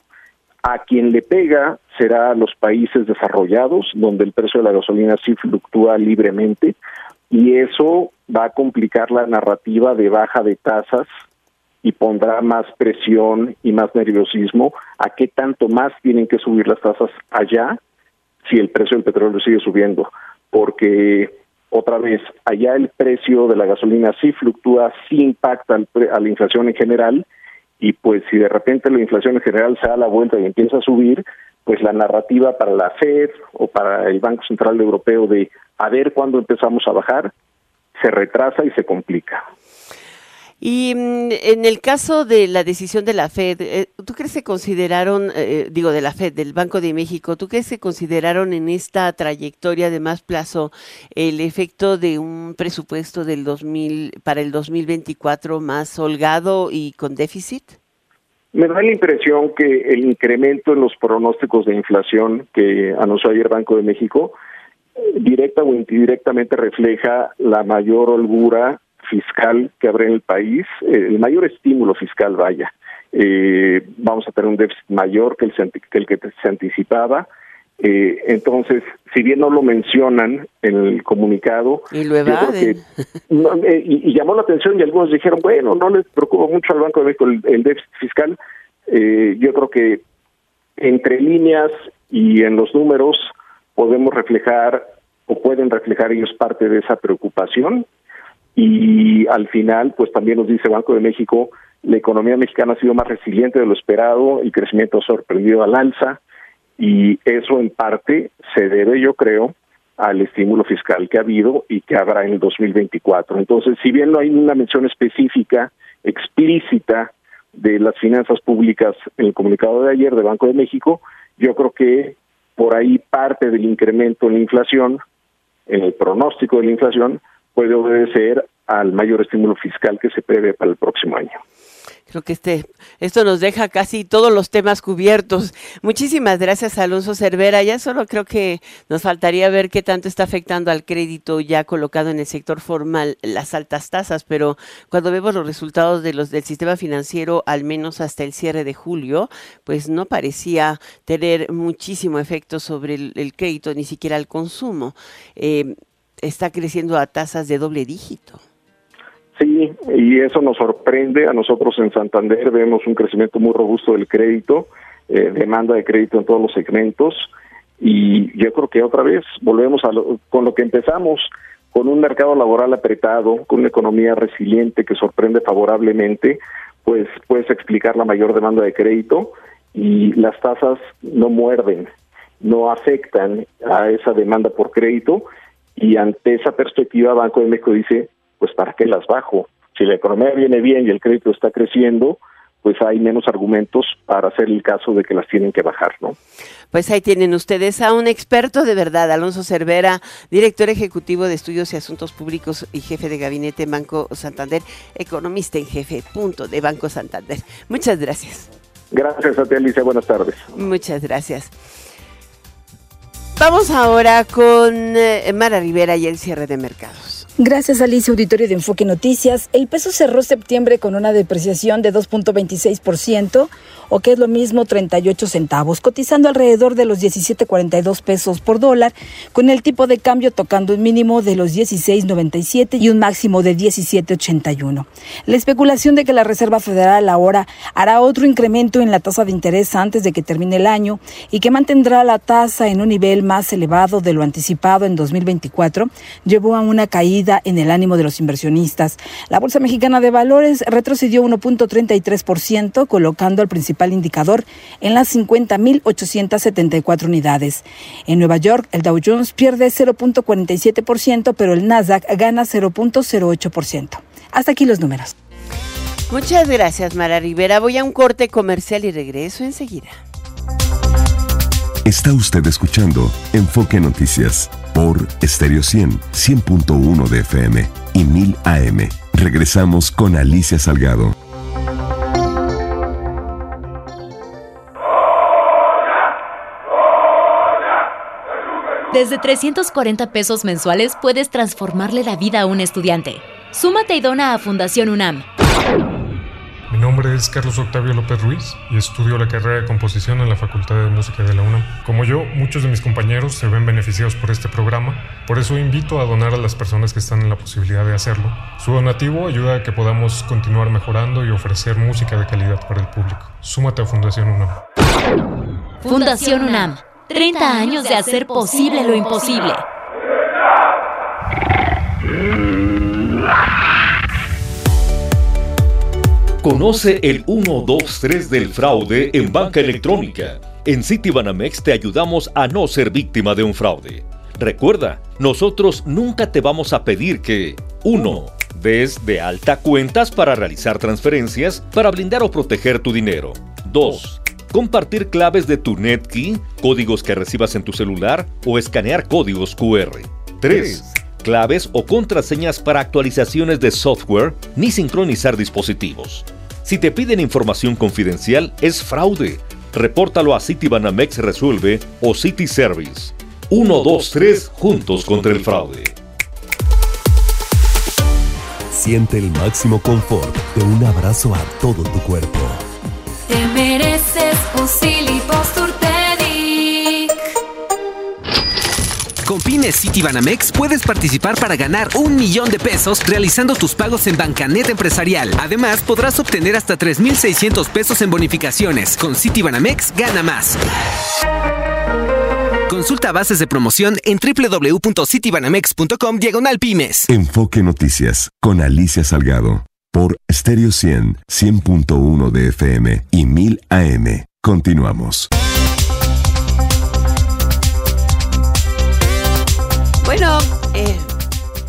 A quien le pega será a los países desarrollados, donde el precio de la gasolina sí fluctúa libremente, y eso va a complicar la narrativa de baja de tasas y pondrá más presión y más nerviosismo a qué tanto más tienen que subir las tasas allá si el precio del petróleo sigue subiendo, porque otra vez, allá el precio de la gasolina sí fluctúa, sí impacta a la inflación en general, y pues si de repente la inflación en general se da la vuelta y empieza a subir, pues la narrativa para la Fed o para el Banco Central Europeo de a ver cuándo empezamos a bajar, se retrasa y se complica. Y mm, en el caso de la decisión de la Fed, eh, ¿tú crees que consideraron, eh, digo de la Fed, del Banco de México, ¿tú crees que consideraron en esta trayectoria de más plazo el efecto de un presupuesto del 2000 para el 2024 más holgado y con déficit? Me da la impresión que el incremento en los pronósticos de inflación que anunció ayer Banco de México directa o indirectamente refleja la mayor holgura fiscal que habrá en el país, eh, el mayor estímulo fiscal, vaya. Eh, vamos a tener un déficit mayor que el, que, el que se anticipaba. Eh, entonces, si bien no lo mencionan en el comunicado, y, lo evaden. y, llamó la atención y algunos dijeron, bueno, no les preocupa mucho al Banco de México el, déficit fiscal. yo creo que entre líneas y en los números podemos reflejar o pueden reflejar ellos parte de esa preocupación y al final pues también nos dice Banco de México la economía mexicana ha sido más resiliente de lo esperado y crecimiento ha sorprendido al alza y eso en parte se debe yo creo al estímulo fiscal que ha habido y que habrá en el 2024. Entonces, si bien no hay una mención específica, explícita de las finanzas públicas en el comunicado de ayer de Banco de México, yo creo que por ahí parte del incremento en la inflación, en el pronóstico de la inflación, puede obedecer al mayor estímulo fiscal que se prevé para el próximo año. Creo que este, esto nos deja casi todos los temas cubiertos. Muchísimas gracias, Alonso Cervera. Ya solo creo que nos faltaría ver qué tanto está afectando al crédito ya colocado en el sector formal las altas tasas, pero cuando vemos los resultados de los del sistema financiero, al menos hasta el cierre de julio, pues no parecía tener muchísimo efecto sobre el, crédito, ni siquiera el consumo. Eh, está creciendo a tasas de doble dígito. Sí, y eso nos sorprende. A nosotros en Santander vemos un crecimiento muy robusto del crédito, eh, demanda de crédito en todos los segmentos. Y yo creo que otra vez volvemos a con lo que empezamos, con un mercado laboral apretado, con una economía resiliente que sorprende favorablemente, pues puedes explicar la mayor demanda de crédito y las tasas no muerden, no afectan a esa demanda por crédito y ante esa perspectiva Banco de México dice pues ¿para qué las bajo? Si la economía viene bien y el crédito está creciendo, pues hay menos argumentos para hacer el caso de que las tienen que bajar, ¿no? Pues ahí tienen ustedes a un experto de verdad, Alonso Cervera, director ejecutivo de Estudios y Asuntos Públicos y jefe de gabinete Banco Santander, economista en jefe, punto, de Banco Santander. Muchas gracias. Gracias a ti, Alicia. Buenas tardes. Muchas gracias. Vamos ahora con eh, Mara Rivera y el cierre de mercados. Gracias, Alicia, auditorio de Enfoque Noticias. El peso cerró septiembre con una depreciación de 2.26%, o que es lo mismo 38 centavos, cotizando alrededor de los 17.42 pesos por dólar, con el tipo de cambio tocando un mínimo de los 16.97 y un máximo de 17.81. La especulación de que la Reserva Federal ahora hará otro incremento en la tasa de interés antes de que termine el año y que mantendrá la tasa en un nivel más elevado de lo anticipado en 2024 llevó a una caída en el ánimo de los inversionistas. La Bolsa Mexicana de Valores retrocedió 1.33%, colocando al principal indicador en las 50.874 unidades. En Nueva York, el Dow Jones pierde 0.47%, pero el Nasdaq gana 0.08%. Hasta aquí los números. Muchas gracias, Mara Rivera. Voy a un corte comercial y regreso enseguida. Está usted escuchando Enfoque Noticias por Stereo 100, 100.1 de FM y 1000 AM. Regresamos con Alicia Salgado. Desde 340 pesos mensuales puedes transformarle la vida a un estudiante. Súmate y dona a Fundación UNAM. Mi nombre es Carlos Octavio López Ruiz y estudio la carrera de composición en la Facultad de Música de la UNAM. Como yo, muchos de mis compañeros se ven beneficiados por este programa, por eso invito a donar a las personas que están en la posibilidad de hacerlo. Su donativo ayuda a que podamos continuar mejorando y ofrecer música de calidad para el público. Súmate a Fundación UNAM. Fundación UNAM 30 años de hacer posible lo imposible. Conoce el 1, 2, 3 del fraude en banca electrónica. En Citibanamex te ayudamos a no ser víctima de un fraude. Recuerda, nosotros nunca te vamos a pedir que 1. Des de alta cuentas para realizar transferencias para blindar o proteger tu dinero. 2 compartir claves de tu NetKey, códigos que recibas en tu celular o escanear códigos QR. 3. Claves o contraseñas para actualizaciones de software ni sincronizar dispositivos. Si te piden información confidencial, es fraude. Repórtalo a Citibanamex Resuelve o City Service. 123 Juntos contra el Fraude. Siente el máximo confort de un abrazo a todo tu cuerpo. Te mereces un Con Pymes City Banamex puedes participar para ganar un millón de pesos realizando tus pagos en Bancanet Empresarial. Además, podrás obtener hasta 3,600 pesos en bonificaciones. Con City Banamex, gana más. Consulta bases de promoción en www.citibanamex.com diagonal pymes. Enfoque Noticias con Alicia Salgado por Stereo 100, 100.1 de FM y 1000 AM. Continuamos. Bueno, eh,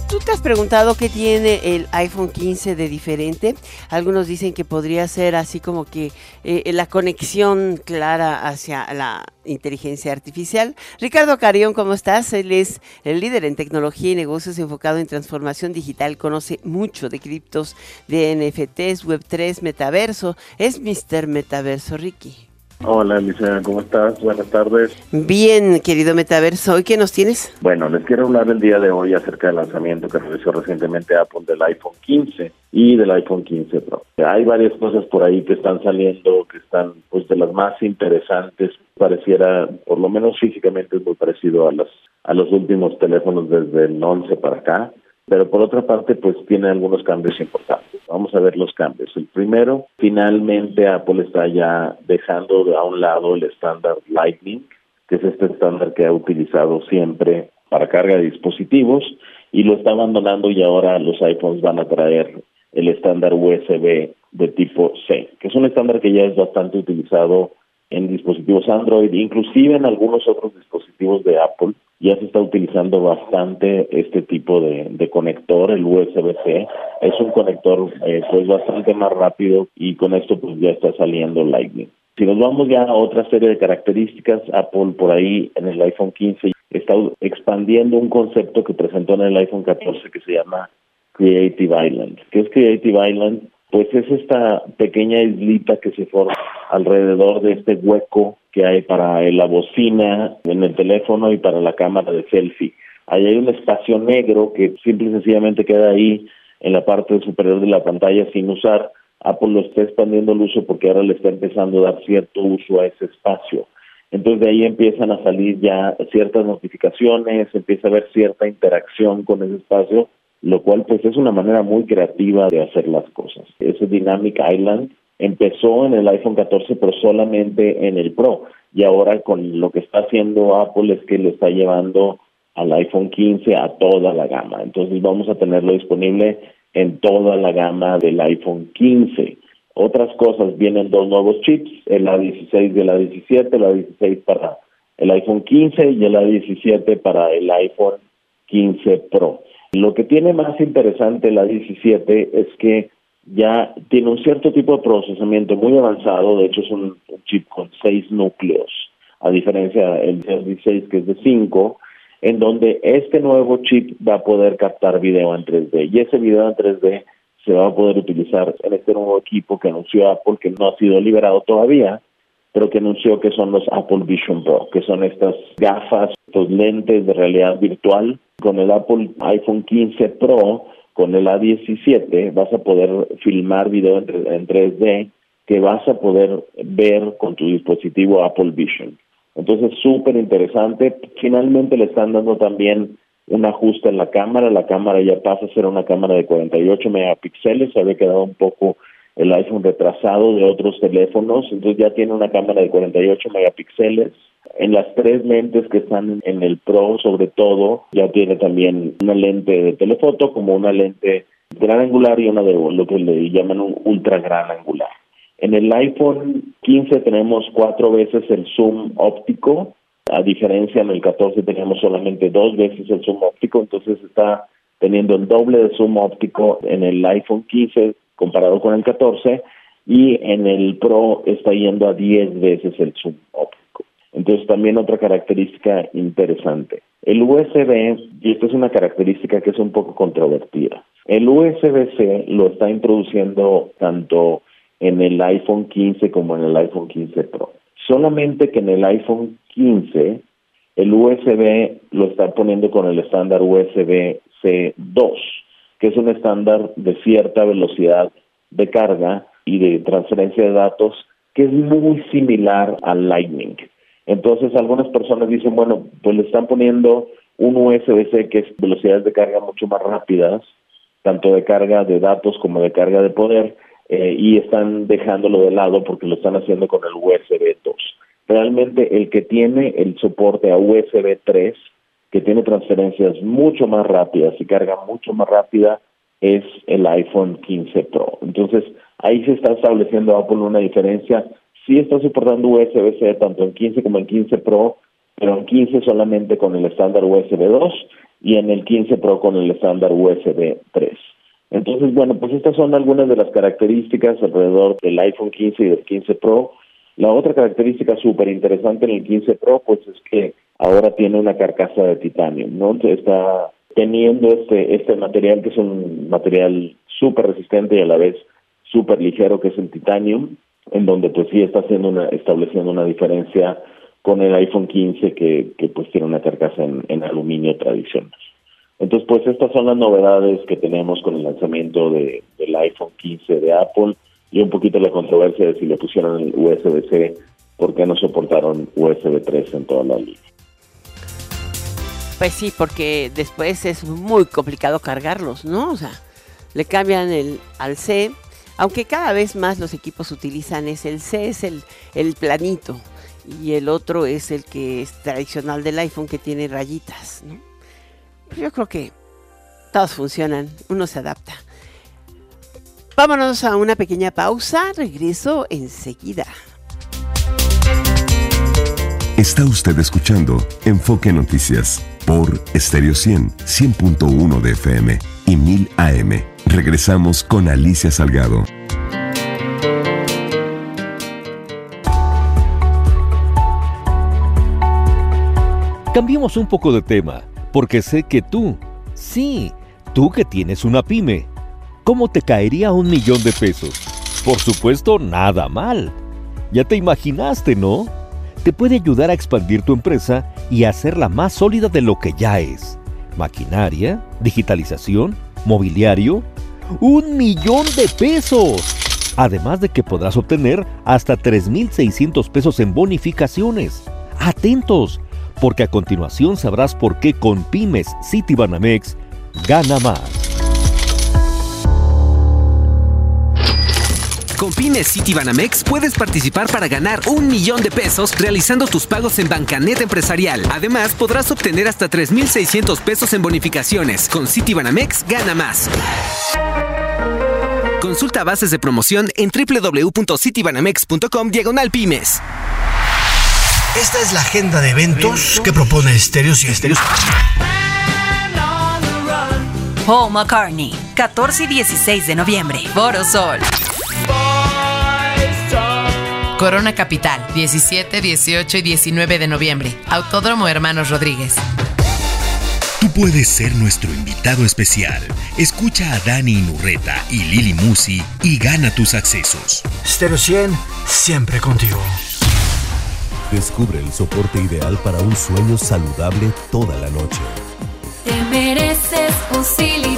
¿tú te has preguntado qué tiene el iPhone 15 de diferente? Algunos dicen que podría ser así como que eh, la conexión clara hacia la inteligencia artificial. Ricardo Carión, ¿cómo estás? Él es el líder en tecnología y negocios enfocado en transformación digital. Conoce mucho de criptos, de NFTs, Web3, metaverso. Es Mr. Metaverso, Ricky. Hola, Alicia, ¿cómo estás? Buenas tardes. Bien, querido Metaverso, ¿hoy qué nos tienes? Bueno, les quiero hablar el día de hoy acerca del lanzamiento que realizó recientemente Apple del iPhone 15 y del iPhone 15 Pro. Hay varias cosas por ahí que están saliendo, que están pues de las más interesantes. Pareciera, por lo menos físicamente, es muy parecido a, las, a los últimos teléfonos desde el 11 para acá pero por otra parte pues tiene algunos cambios importantes. Vamos a ver los cambios. El primero, finalmente Apple está ya dejando a un lado el estándar Lightning, que es este estándar que ha utilizado siempre para carga de dispositivos y lo está abandonando y ahora los iPhones van a traer el estándar USB de tipo C, que es un estándar que ya es bastante utilizado en dispositivos Android, inclusive en algunos otros dispositivos de Apple, ya se está utilizando bastante este tipo de, conector, el USB-C. Es un conector eh, pues bastante más rápido y con esto pues ya está saliendo Lightning. Si nos vamos ya a otra serie de características, Apple por ahí en el iPhone 15 está expandiendo un concepto que presentó en el iPhone 14 que se llama Creative Island. ¿Qué es Creative Island? Pues es esta pequeña islita que se forma alrededor de este hueco que hay para la bocina en el teléfono y para la cámara de selfie. Ahí hay un espacio negro que simple y sencillamente queda ahí en la parte superior de la pantalla sin usar. Apple lo está expandiendo el uso porque ahora le está empezando a dar cierto uso a ese espacio. Entonces de ahí empiezan a salir ya ciertas notificaciones, empieza a haber cierta interacción con ese espacio lo cual pues es una manera muy creativa de hacer las cosas. Ese Dynamic Island empezó en el iPhone 14 pero solamente en el Pro y ahora con lo que está haciendo Apple es que lo está llevando al iPhone 15 a toda la gama. Entonces vamos a tenerlo disponible en toda la gama del iPhone 15. Otras cosas, vienen dos nuevos chips, el A16 y el A17, el A16 para el iPhone 15 y el A17 para el iPhone 15 Pro. Lo que tiene más interesante la 17 es que ya tiene un cierto tipo de procesamiento muy avanzado, de hecho es un, chip con seis núcleos, a diferencia del 16 que es de cinco, en donde este nuevo chip va a poder captar video en 3D y ese video en 3D se va a poder utilizar en este nuevo equipo que anunció Apple que no ha sido liberado todavía, pero que anunció que son los Apple Vision Pro, que son estas gafas, estos lentes de realidad virtual con el Apple iPhone 15 Pro, con el A17, vas a poder filmar video en, 3D que vas a poder ver con tu dispositivo Apple Vision. Entonces, súper interesante. Finalmente le están dando también un ajuste en la cámara. La cámara ya pasa a ser una cámara de 48 megapíxeles. Se había quedado un poco el iPhone retrasado de otros teléfonos. Entonces ya tiene una cámara de 48 megapíxeles en las tres lentes que están en el Pro, sobre todo, ya tiene también una lente de telefoto como una lente gran angular y una de lo que le llaman un ultra gran angular. En el iPhone 15 tenemos cuatro veces el zoom óptico, a diferencia en el 14 tenemos solamente dos veces el zoom óptico, entonces está teniendo el doble de zoom óptico en el iPhone 15 comparado con el 14 y en el Pro está yendo a 10 veces el zoom óptico. Entonces también otra característica interesante. El USB, y esta es una característica que es un poco controvertida, el USB-C lo está introduciendo tanto en el iPhone 15 como en el iPhone 15 Pro. Solamente que en el iPhone 15 el USB lo están poniendo con el estándar USB C2, que es un estándar de cierta velocidad de carga y de transferencia de datos que es muy similar al Lightning. Entonces algunas personas dicen, bueno, pues le están poniendo un USB-C que es velocidades de carga mucho más rápidas, tanto de carga de datos como de carga de poder, eh, y están dejándolo de lado porque lo están haciendo con el USB 2. Realmente el que tiene el soporte a USB 3, que tiene transferencias mucho más rápidas y carga mucho más rápida, es el iPhone 15 Pro. Entonces, ahí se está estableciendo Apple una diferencia. Sí está soportando USB-C tanto en 15 como en 15 Pro, pero en 15 solamente con el estándar USB 2 y en el 15 Pro con el estándar USB 3. Entonces, bueno, pues estas son algunas de las características alrededor del iPhone 15 y del 15 Pro. La otra característica súper interesante en el 15 Pro, pues es que ahora tiene una carcasa de titanio, ¿no? Está teniendo este, este material que es un material súper resistente y a la vez súper ligero que es el titanium, en donde pues sí está haciendo una, estableciendo una diferencia con el iPhone 15 que, que pues tiene una carcasa en, en aluminio tradicional. Entonces pues estas son las novedades que tenemos con el lanzamiento de, del iPhone 15 de Apple y un poquito la controversia de si le pusieron el USB-C, ¿por qué no soportaron USB 3 en toda la línea? Pues sí, porque después es muy complicado cargarlos, ¿no? O sea, le cambian el al C, aunque cada vez más los equipos utilizan es el C, es el, el planito, y el otro es el que es tradicional del iPhone que tiene rayitas. Pero yo creo que todos funcionan, uno se adapta. Vámonos a una pequeña pausa, regreso enseguida. Está usted escuchando Enfoque Noticias por Stereo 100, 100.1 de FM y 1000 AM. Regresamos con Alicia Salgado. Cambiemos un poco de tema, porque sé que tú, sí, tú que tienes una pyme, ¿cómo te caería un millón de pesos? Por supuesto, nada mal. Ya te imaginaste, ¿no? Te puede ayudar a expandir tu empresa y hacerla más sólida de lo que ya es. Maquinaria, digitalización, mobiliario. ¡Un millón de pesos! Además de que podrás obtener hasta 3.600 pesos en bonificaciones. Atentos, porque a continuación sabrás por qué con Pymes Citibanamex gana más. Con Pymes Citibanamex puedes participar para ganar un millón de pesos realizando tus pagos en Bancanet Empresarial. Además, podrás obtener hasta 3.600 pesos en bonificaciones. Con Citibanamex gana más. Consulta bases de promoción en www.citibanamex.com diagonal pymes. Esta es la agenda de eventos que propone Estéreos y Estéreos. Paul McCartney, 14 y 16 de noviembre, Foro Sol. Corona Capital, 17, 18 y 19 de noviembre. Autódromo Hermanos Rodríguez. Tú puedes ser nuestro invitado especial. Escucha a Dani Inurreta y Lili Musi y gana tus accesos. Stereo 100, siempre contigo. Descubre el soporte ideal para un sueño saludable toda la noche. Te mereces un Silly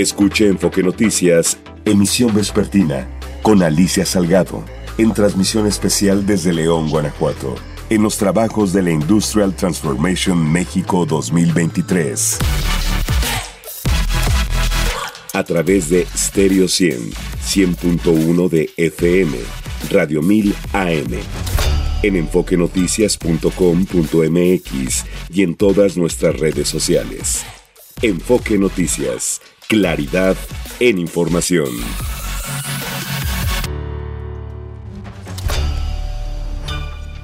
Escuche Enfoque Noticias, emisión vespertina, con Alicia Salgado, en transmisión especial desde León, Guanajuato, en los trabajos de la Industrial Transformation México 2023. A través de Stereo 100, 100.1 de FM, Radio 1000 AM, en enfoquenoticias.com.mx y en todas nuestras redes sociales. Enfoque Noticias, claridad en información.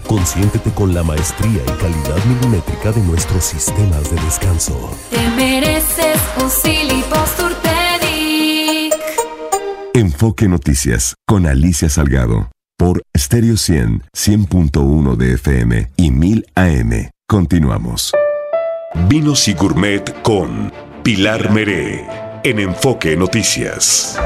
Consiéntete con la maestría y calidad milimétrica de nuestros sistemas de descanso. Te mereces un. Enfoque Noticias con Alicia Salgado por Stereo 100, 100.1 de FM y 1000 AM. Continuamos. Vinos y Gourmet con Pilar Meré en Enfoque Noticias.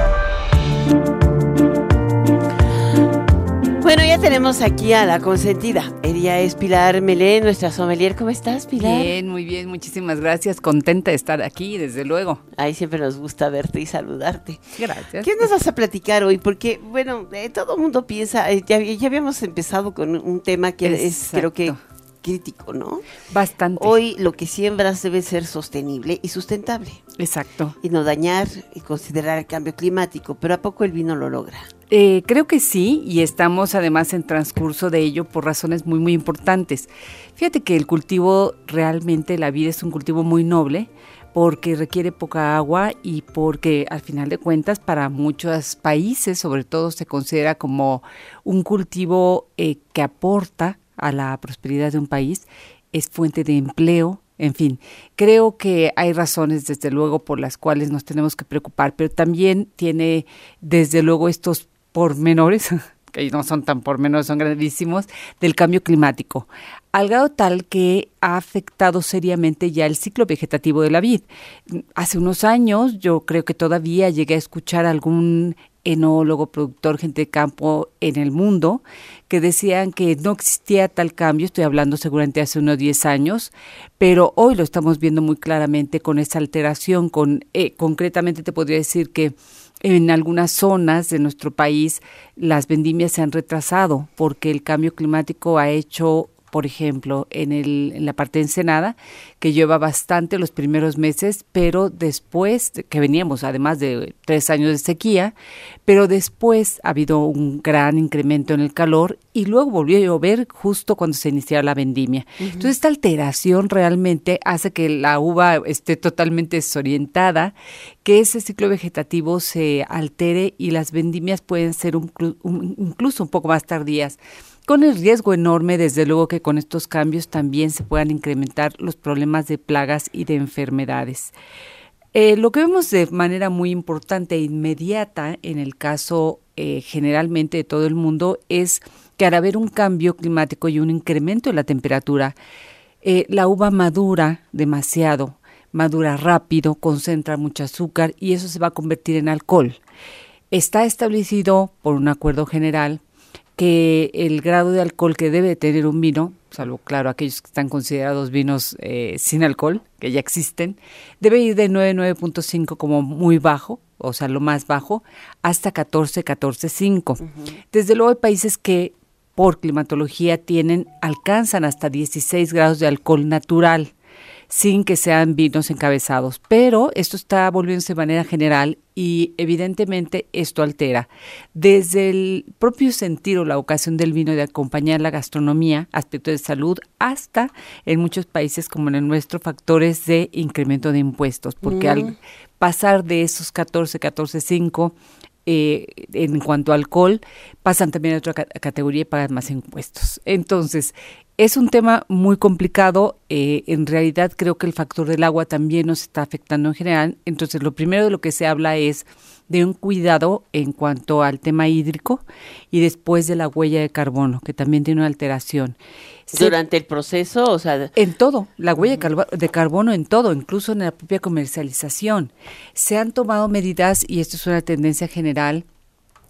Bueno, ya tenemos aquí a la consentida. Ella es Pilar Melé, nuestra sommelier. ¿Cómo estás, Pilar? Bien, muy bien, muchísimas gracias. Contenta de estar aquí, desde luego. Ahí siempre nos gusta verte y saludarte. Gracias. ¿Qué nos vas a platicar hoy? Porque, bueno, eh, todo el mundo piensa, eh, ya, habíamos empezado con un tema que Exacto. es, creo que crítico, ¿no? Bastante. Hoy lo que siembras debe ser sostenible y sustentable. Exacto. Y no dañar y considerar el cambio climático, pero ¿a poco el vino lo logra? Eh, creo que sí, y estamos además en transcurso de ello por razones muy, muy importantes. Fíjate que el cultivo, realmente la vida es un cultivo muy noble, porque requiere poca agua y porque al final de cuentas para muchos países sobre todo se considera como un cultivo eh, que aporta a la prosperidad de un país, es fuente de empleo, en fin, creo que hay razones desde luego por las cuales nos tenemos que preocupar, pero también tiene desde luego estos pormenores que no son tan pormenores, son grandísimos, del cambio climático, al grado tal que ha afectado seriamente ya el ciclo vegetativo de la vid. Hace unos años yo creo que todavía llegué a escuchar algún enólogo, productor, gente de campo en el mundo, que decían que no existía tal cambio, estoy hablando seguramente hace unos 10 años, pero hoy lo estamos viendo muy claramente con esa alteración, con eh, concretamente te podría decir que en algunas zonas de nuestro país las vendimias se han retrasado porque el cambio climático ha hecho por ejemplo, en, el, en la parte de Ensenada, que lleva bastante los primeros meses, pero después, que veníamos además de tres años de sequía, pero después ha habido un gran incremento en el calor y luego volvió a llover justo cuando se inició la vendimia. Entonces, esta alteración realmente hace que la uva esté totalmente desorientada, que ese ciclo vegetativo se altere y las vendimias pueden ser incluso un poco más tardías con el riesgo enorme, desde luego, que con estos cambios también se puedan incrementar los problemas de plagas y de enfermedades. Eh, lo que vemos de manera muy importante e inmediata en el caso eh, generalmente de todo el mundo es que al haber un cambio climático y un incremento en la temperatura, eh, la uva madura demasiado, madura rápido, concentra mucho azúcar y eso se va a convertir en alcohol. Está establecido por un acuerdo general que el grado de alcohol que debe tener un vino, salvo claro aquellos que están considerados vinos eh, sin alcohol, que ya existen, debe ir de 9, 9.5 como muy bajo, o sea, lo más bajo, hasta 14, 14.5. Desde luego hay países que por climatología tienen, alcanzan hasta 16 grados de alcohol natural sin que sean vinos encabezados. Pero esto está volviéndose de manera general y evidentemente esto altera desde el propio sentido, la ocasión del vino de acompañar la gastronomía, aspectos de salud, hasta en muchos países como en el nuestro, factores de incremento de impuestos, porque al mm. pasar de esos 14, 14, 5 eh, en cuanto a alcohol, pasan también a otra categoría y pagan más impuestos. Entonces, es un tema muy complicado. Eh, en realidad creo que el factor del agua también nos está afectando en general. Entonces, lo primero de lo que se habla es de un cuidado en cuanto al tema hídrico y después de la huella de carbono, que también tiene una alteración. Durante el proceso, o sea... En todo, la huella de carbono en todo, incluso en la propia comercialización. Se han tomado medidas, y esto es una tendencia general,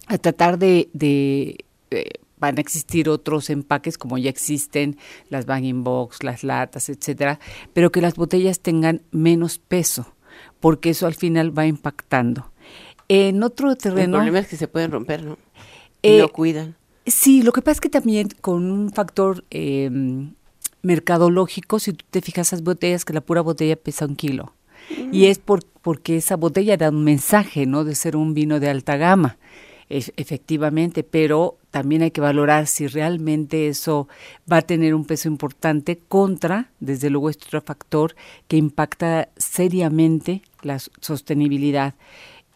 a tratar de... de eh, van a existir otros empaques como ya existen las bagging box, las latas, etcétera, pero que las botellas tengan menos peso, porque eso al final va impactando. En otro terreno. El problema es que se pueden romper, ¿no? Y lo eh, cuidan. Sí, lo que pasa es que también con un factor em, mercadológico, si tú te fijas esas botellas, que la pura botella pesa un kilo. Y es por, porque esa botella da un mensaje, ¿no? De ser un vino de alta gama efectivamente, pero también hay que valorar si realmente eso va a tener un peso importante contra, desde luego, este otro factor que impacta seriamente la sostenibilidad.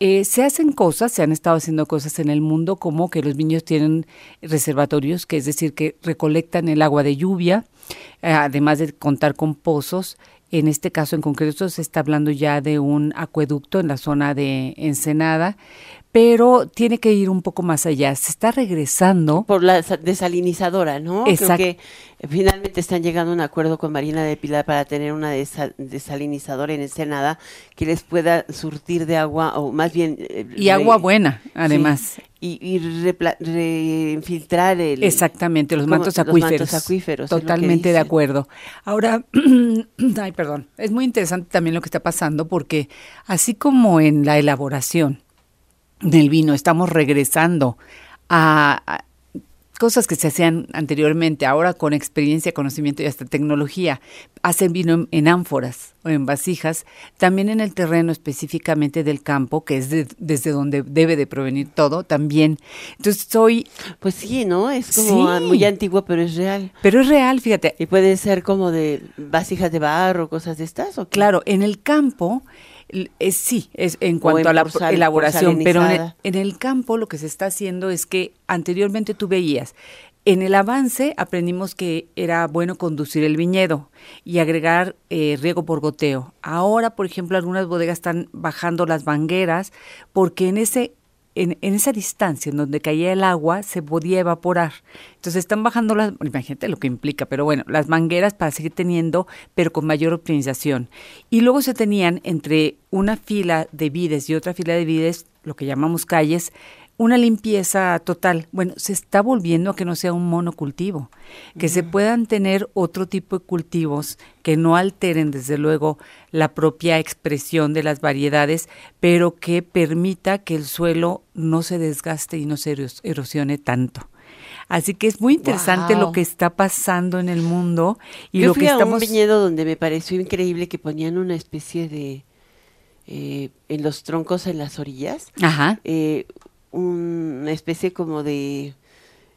Eh, se hacen cosas, se han estado haciendo cosas en el mundo como que los niños tienen reservatorios, que es decir, que recolectan el agua de lluvia, eh, además de contar con pozos. En este caso en concreto se está hablando ya de un acueducto en la zona de Ensenada, pero tiene que ir un poco más allá. Se está regresando. Por la desalinizadora, ¿no? Exacto. Creo que finalmente están llegando a un acuerdo con Marina de Pilar para tener una desalinizadora en Ensenada que les pueda surtir de agua, o más bien... Eh, y agua buena, además. y, y reinfiltrar el... Exactamente, los mantos acuíferos. Los mantos acuíferos. Totalmente de acuerdo. Ahora, ay, perdón, es muy interesante también lo que está pasando porque así como en la elaboración del vino estamos regresando a, a cosas que se hacían anteriormente, ahora con experiencia, conocimiento y hasta tecnología, hacen vino en, en ánforas o en vasijas, también en el terreno específicamente del campo, que es de- desde donde debe de provenir todo, también. Entonces soy... Pues sí, ¿no? Es como Sí. muy antiguo, pero es real. Pero es real, fíjate. Y puede ser como de vasijas de barro, cosas de estas, ¿o qué? Claro, en el campo, es, sí, es en cuanto en a la elaboración, pero en el, porcelanizada. en el campo lo que se está haciendo es que anteriormente tú veías, en el avance aprendimos que era bueno conducir el viñedo y agregar eh, riego por goteo. Ahora, por ejemplo, algunas bodegas están bajando las mangueras porque en ese en, esa distancia en donde caía el agua se podía evaporar. Entonces están bajando las, imagínate lo que implica, pero bueno, las mangueras para seguir teniendo, pero con mayor optimización. Y luego se tenían entre una fila de vides y otra fila de vides, lo que llamamos calles, una limpieza total. Bueno, se está volviendo a que no sea un monocultivo, que se puedan tener otro tipo de cultivos que no alteren, desde luego, la propia expresión de las variedades, pero que permita que el suelo no se desgaste y no se eros- erosione tanto. Así que es muy interesante lo que está pasando en el mundo y Yo lo fui que a un viñedo donde me pareció increíble que ponían una especie de... eh, en los troncos en las orillas. Ajá. eh, una especie como de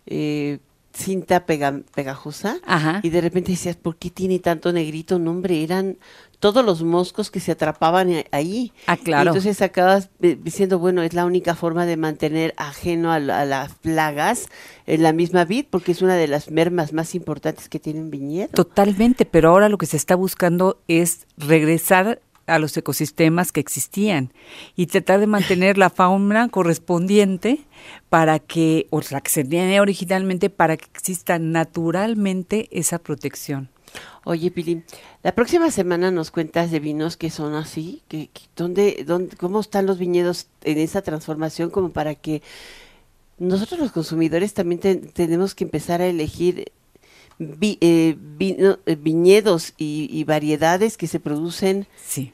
eh, cinta pega- pegajosa. Ajá. Y de repente decías, ¿por qué tiene tanto negrito? No, hombre, eran todos los moscos que se atrapaban ahí. Ah, claro. Y entonces acabas eh, diciendo, bueno, es la única forma de mantener ajeno a, la- a las plagas en la misma vid, porque es una de las mermas más importantes que tiene un viñedo. Totalmente, pero ahora lo que se está buscando es regresar a los ecosistemas que existían y tratar de mantener la fauna correspondiente para que, o la que se tiene originalmente, para que exista naturalmente esa protección. Oye, Pili, la próxima semana nos cuentas de vinos que son así, que, que- ¿dónde, dónde, ¿cómo están los viñedos en esa transformación como para que nosotros los consumidores también te- tenemos que empezar a elegir vi- eh, eh, viñedos y, y variedades que se producen Sí.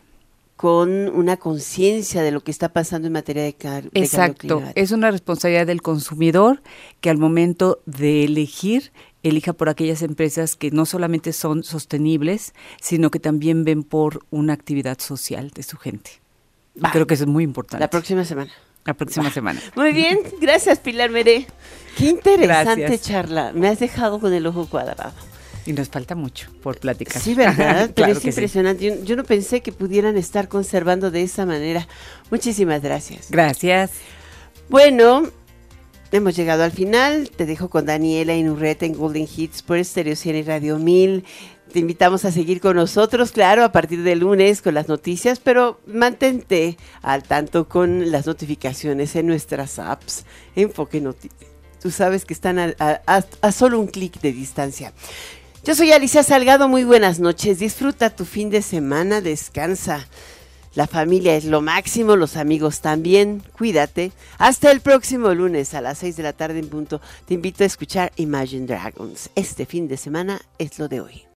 Con una conciencia de lo que está pasando en materia de, Exacto, es una responsabilidad del consumidor que al momento de elegir elija por aquellas empresas que no solamente son sostenibles, sino que también ven por una actividad social de su gente. Creo que eso es muy importante. La próxima semana. La próxima semana. Muy bien, gracias Pilar Meré. Qué interesante Gracias. charla. Me has dejado con el ojo cuadrado. Y nos falta mucho por platicar. Sí, ¿verdad? Pero claro es sí. impresionante. Yo, yo no pensé que pudieran estar conservando de esa manera. Muchísimas gracias. Gracias. Bueno, hemos llegado al final. Te dejo con Daniela Inurreta en Golden Hits por Stereo 100 y Radio 1000. Te invitamos a seguir con nosotros, claro, a partir de lunes con las noticias, pero mantente al tanto con las notificaciones en nuestras apps. Enfoque Noticias. Tú sabes que están a- a solo un clic de distancia. Yo soy Alicia Salgado, muy buenas noches. Disfruta tu fin de semana, descansa. La familia es lo máximo, los amigos también. Cuídate. Hasta el próximo lunes a las 6 de la tarde en punto. Te invito a escuchar Imagine Dragons. Este fin de semana es lo de hoy.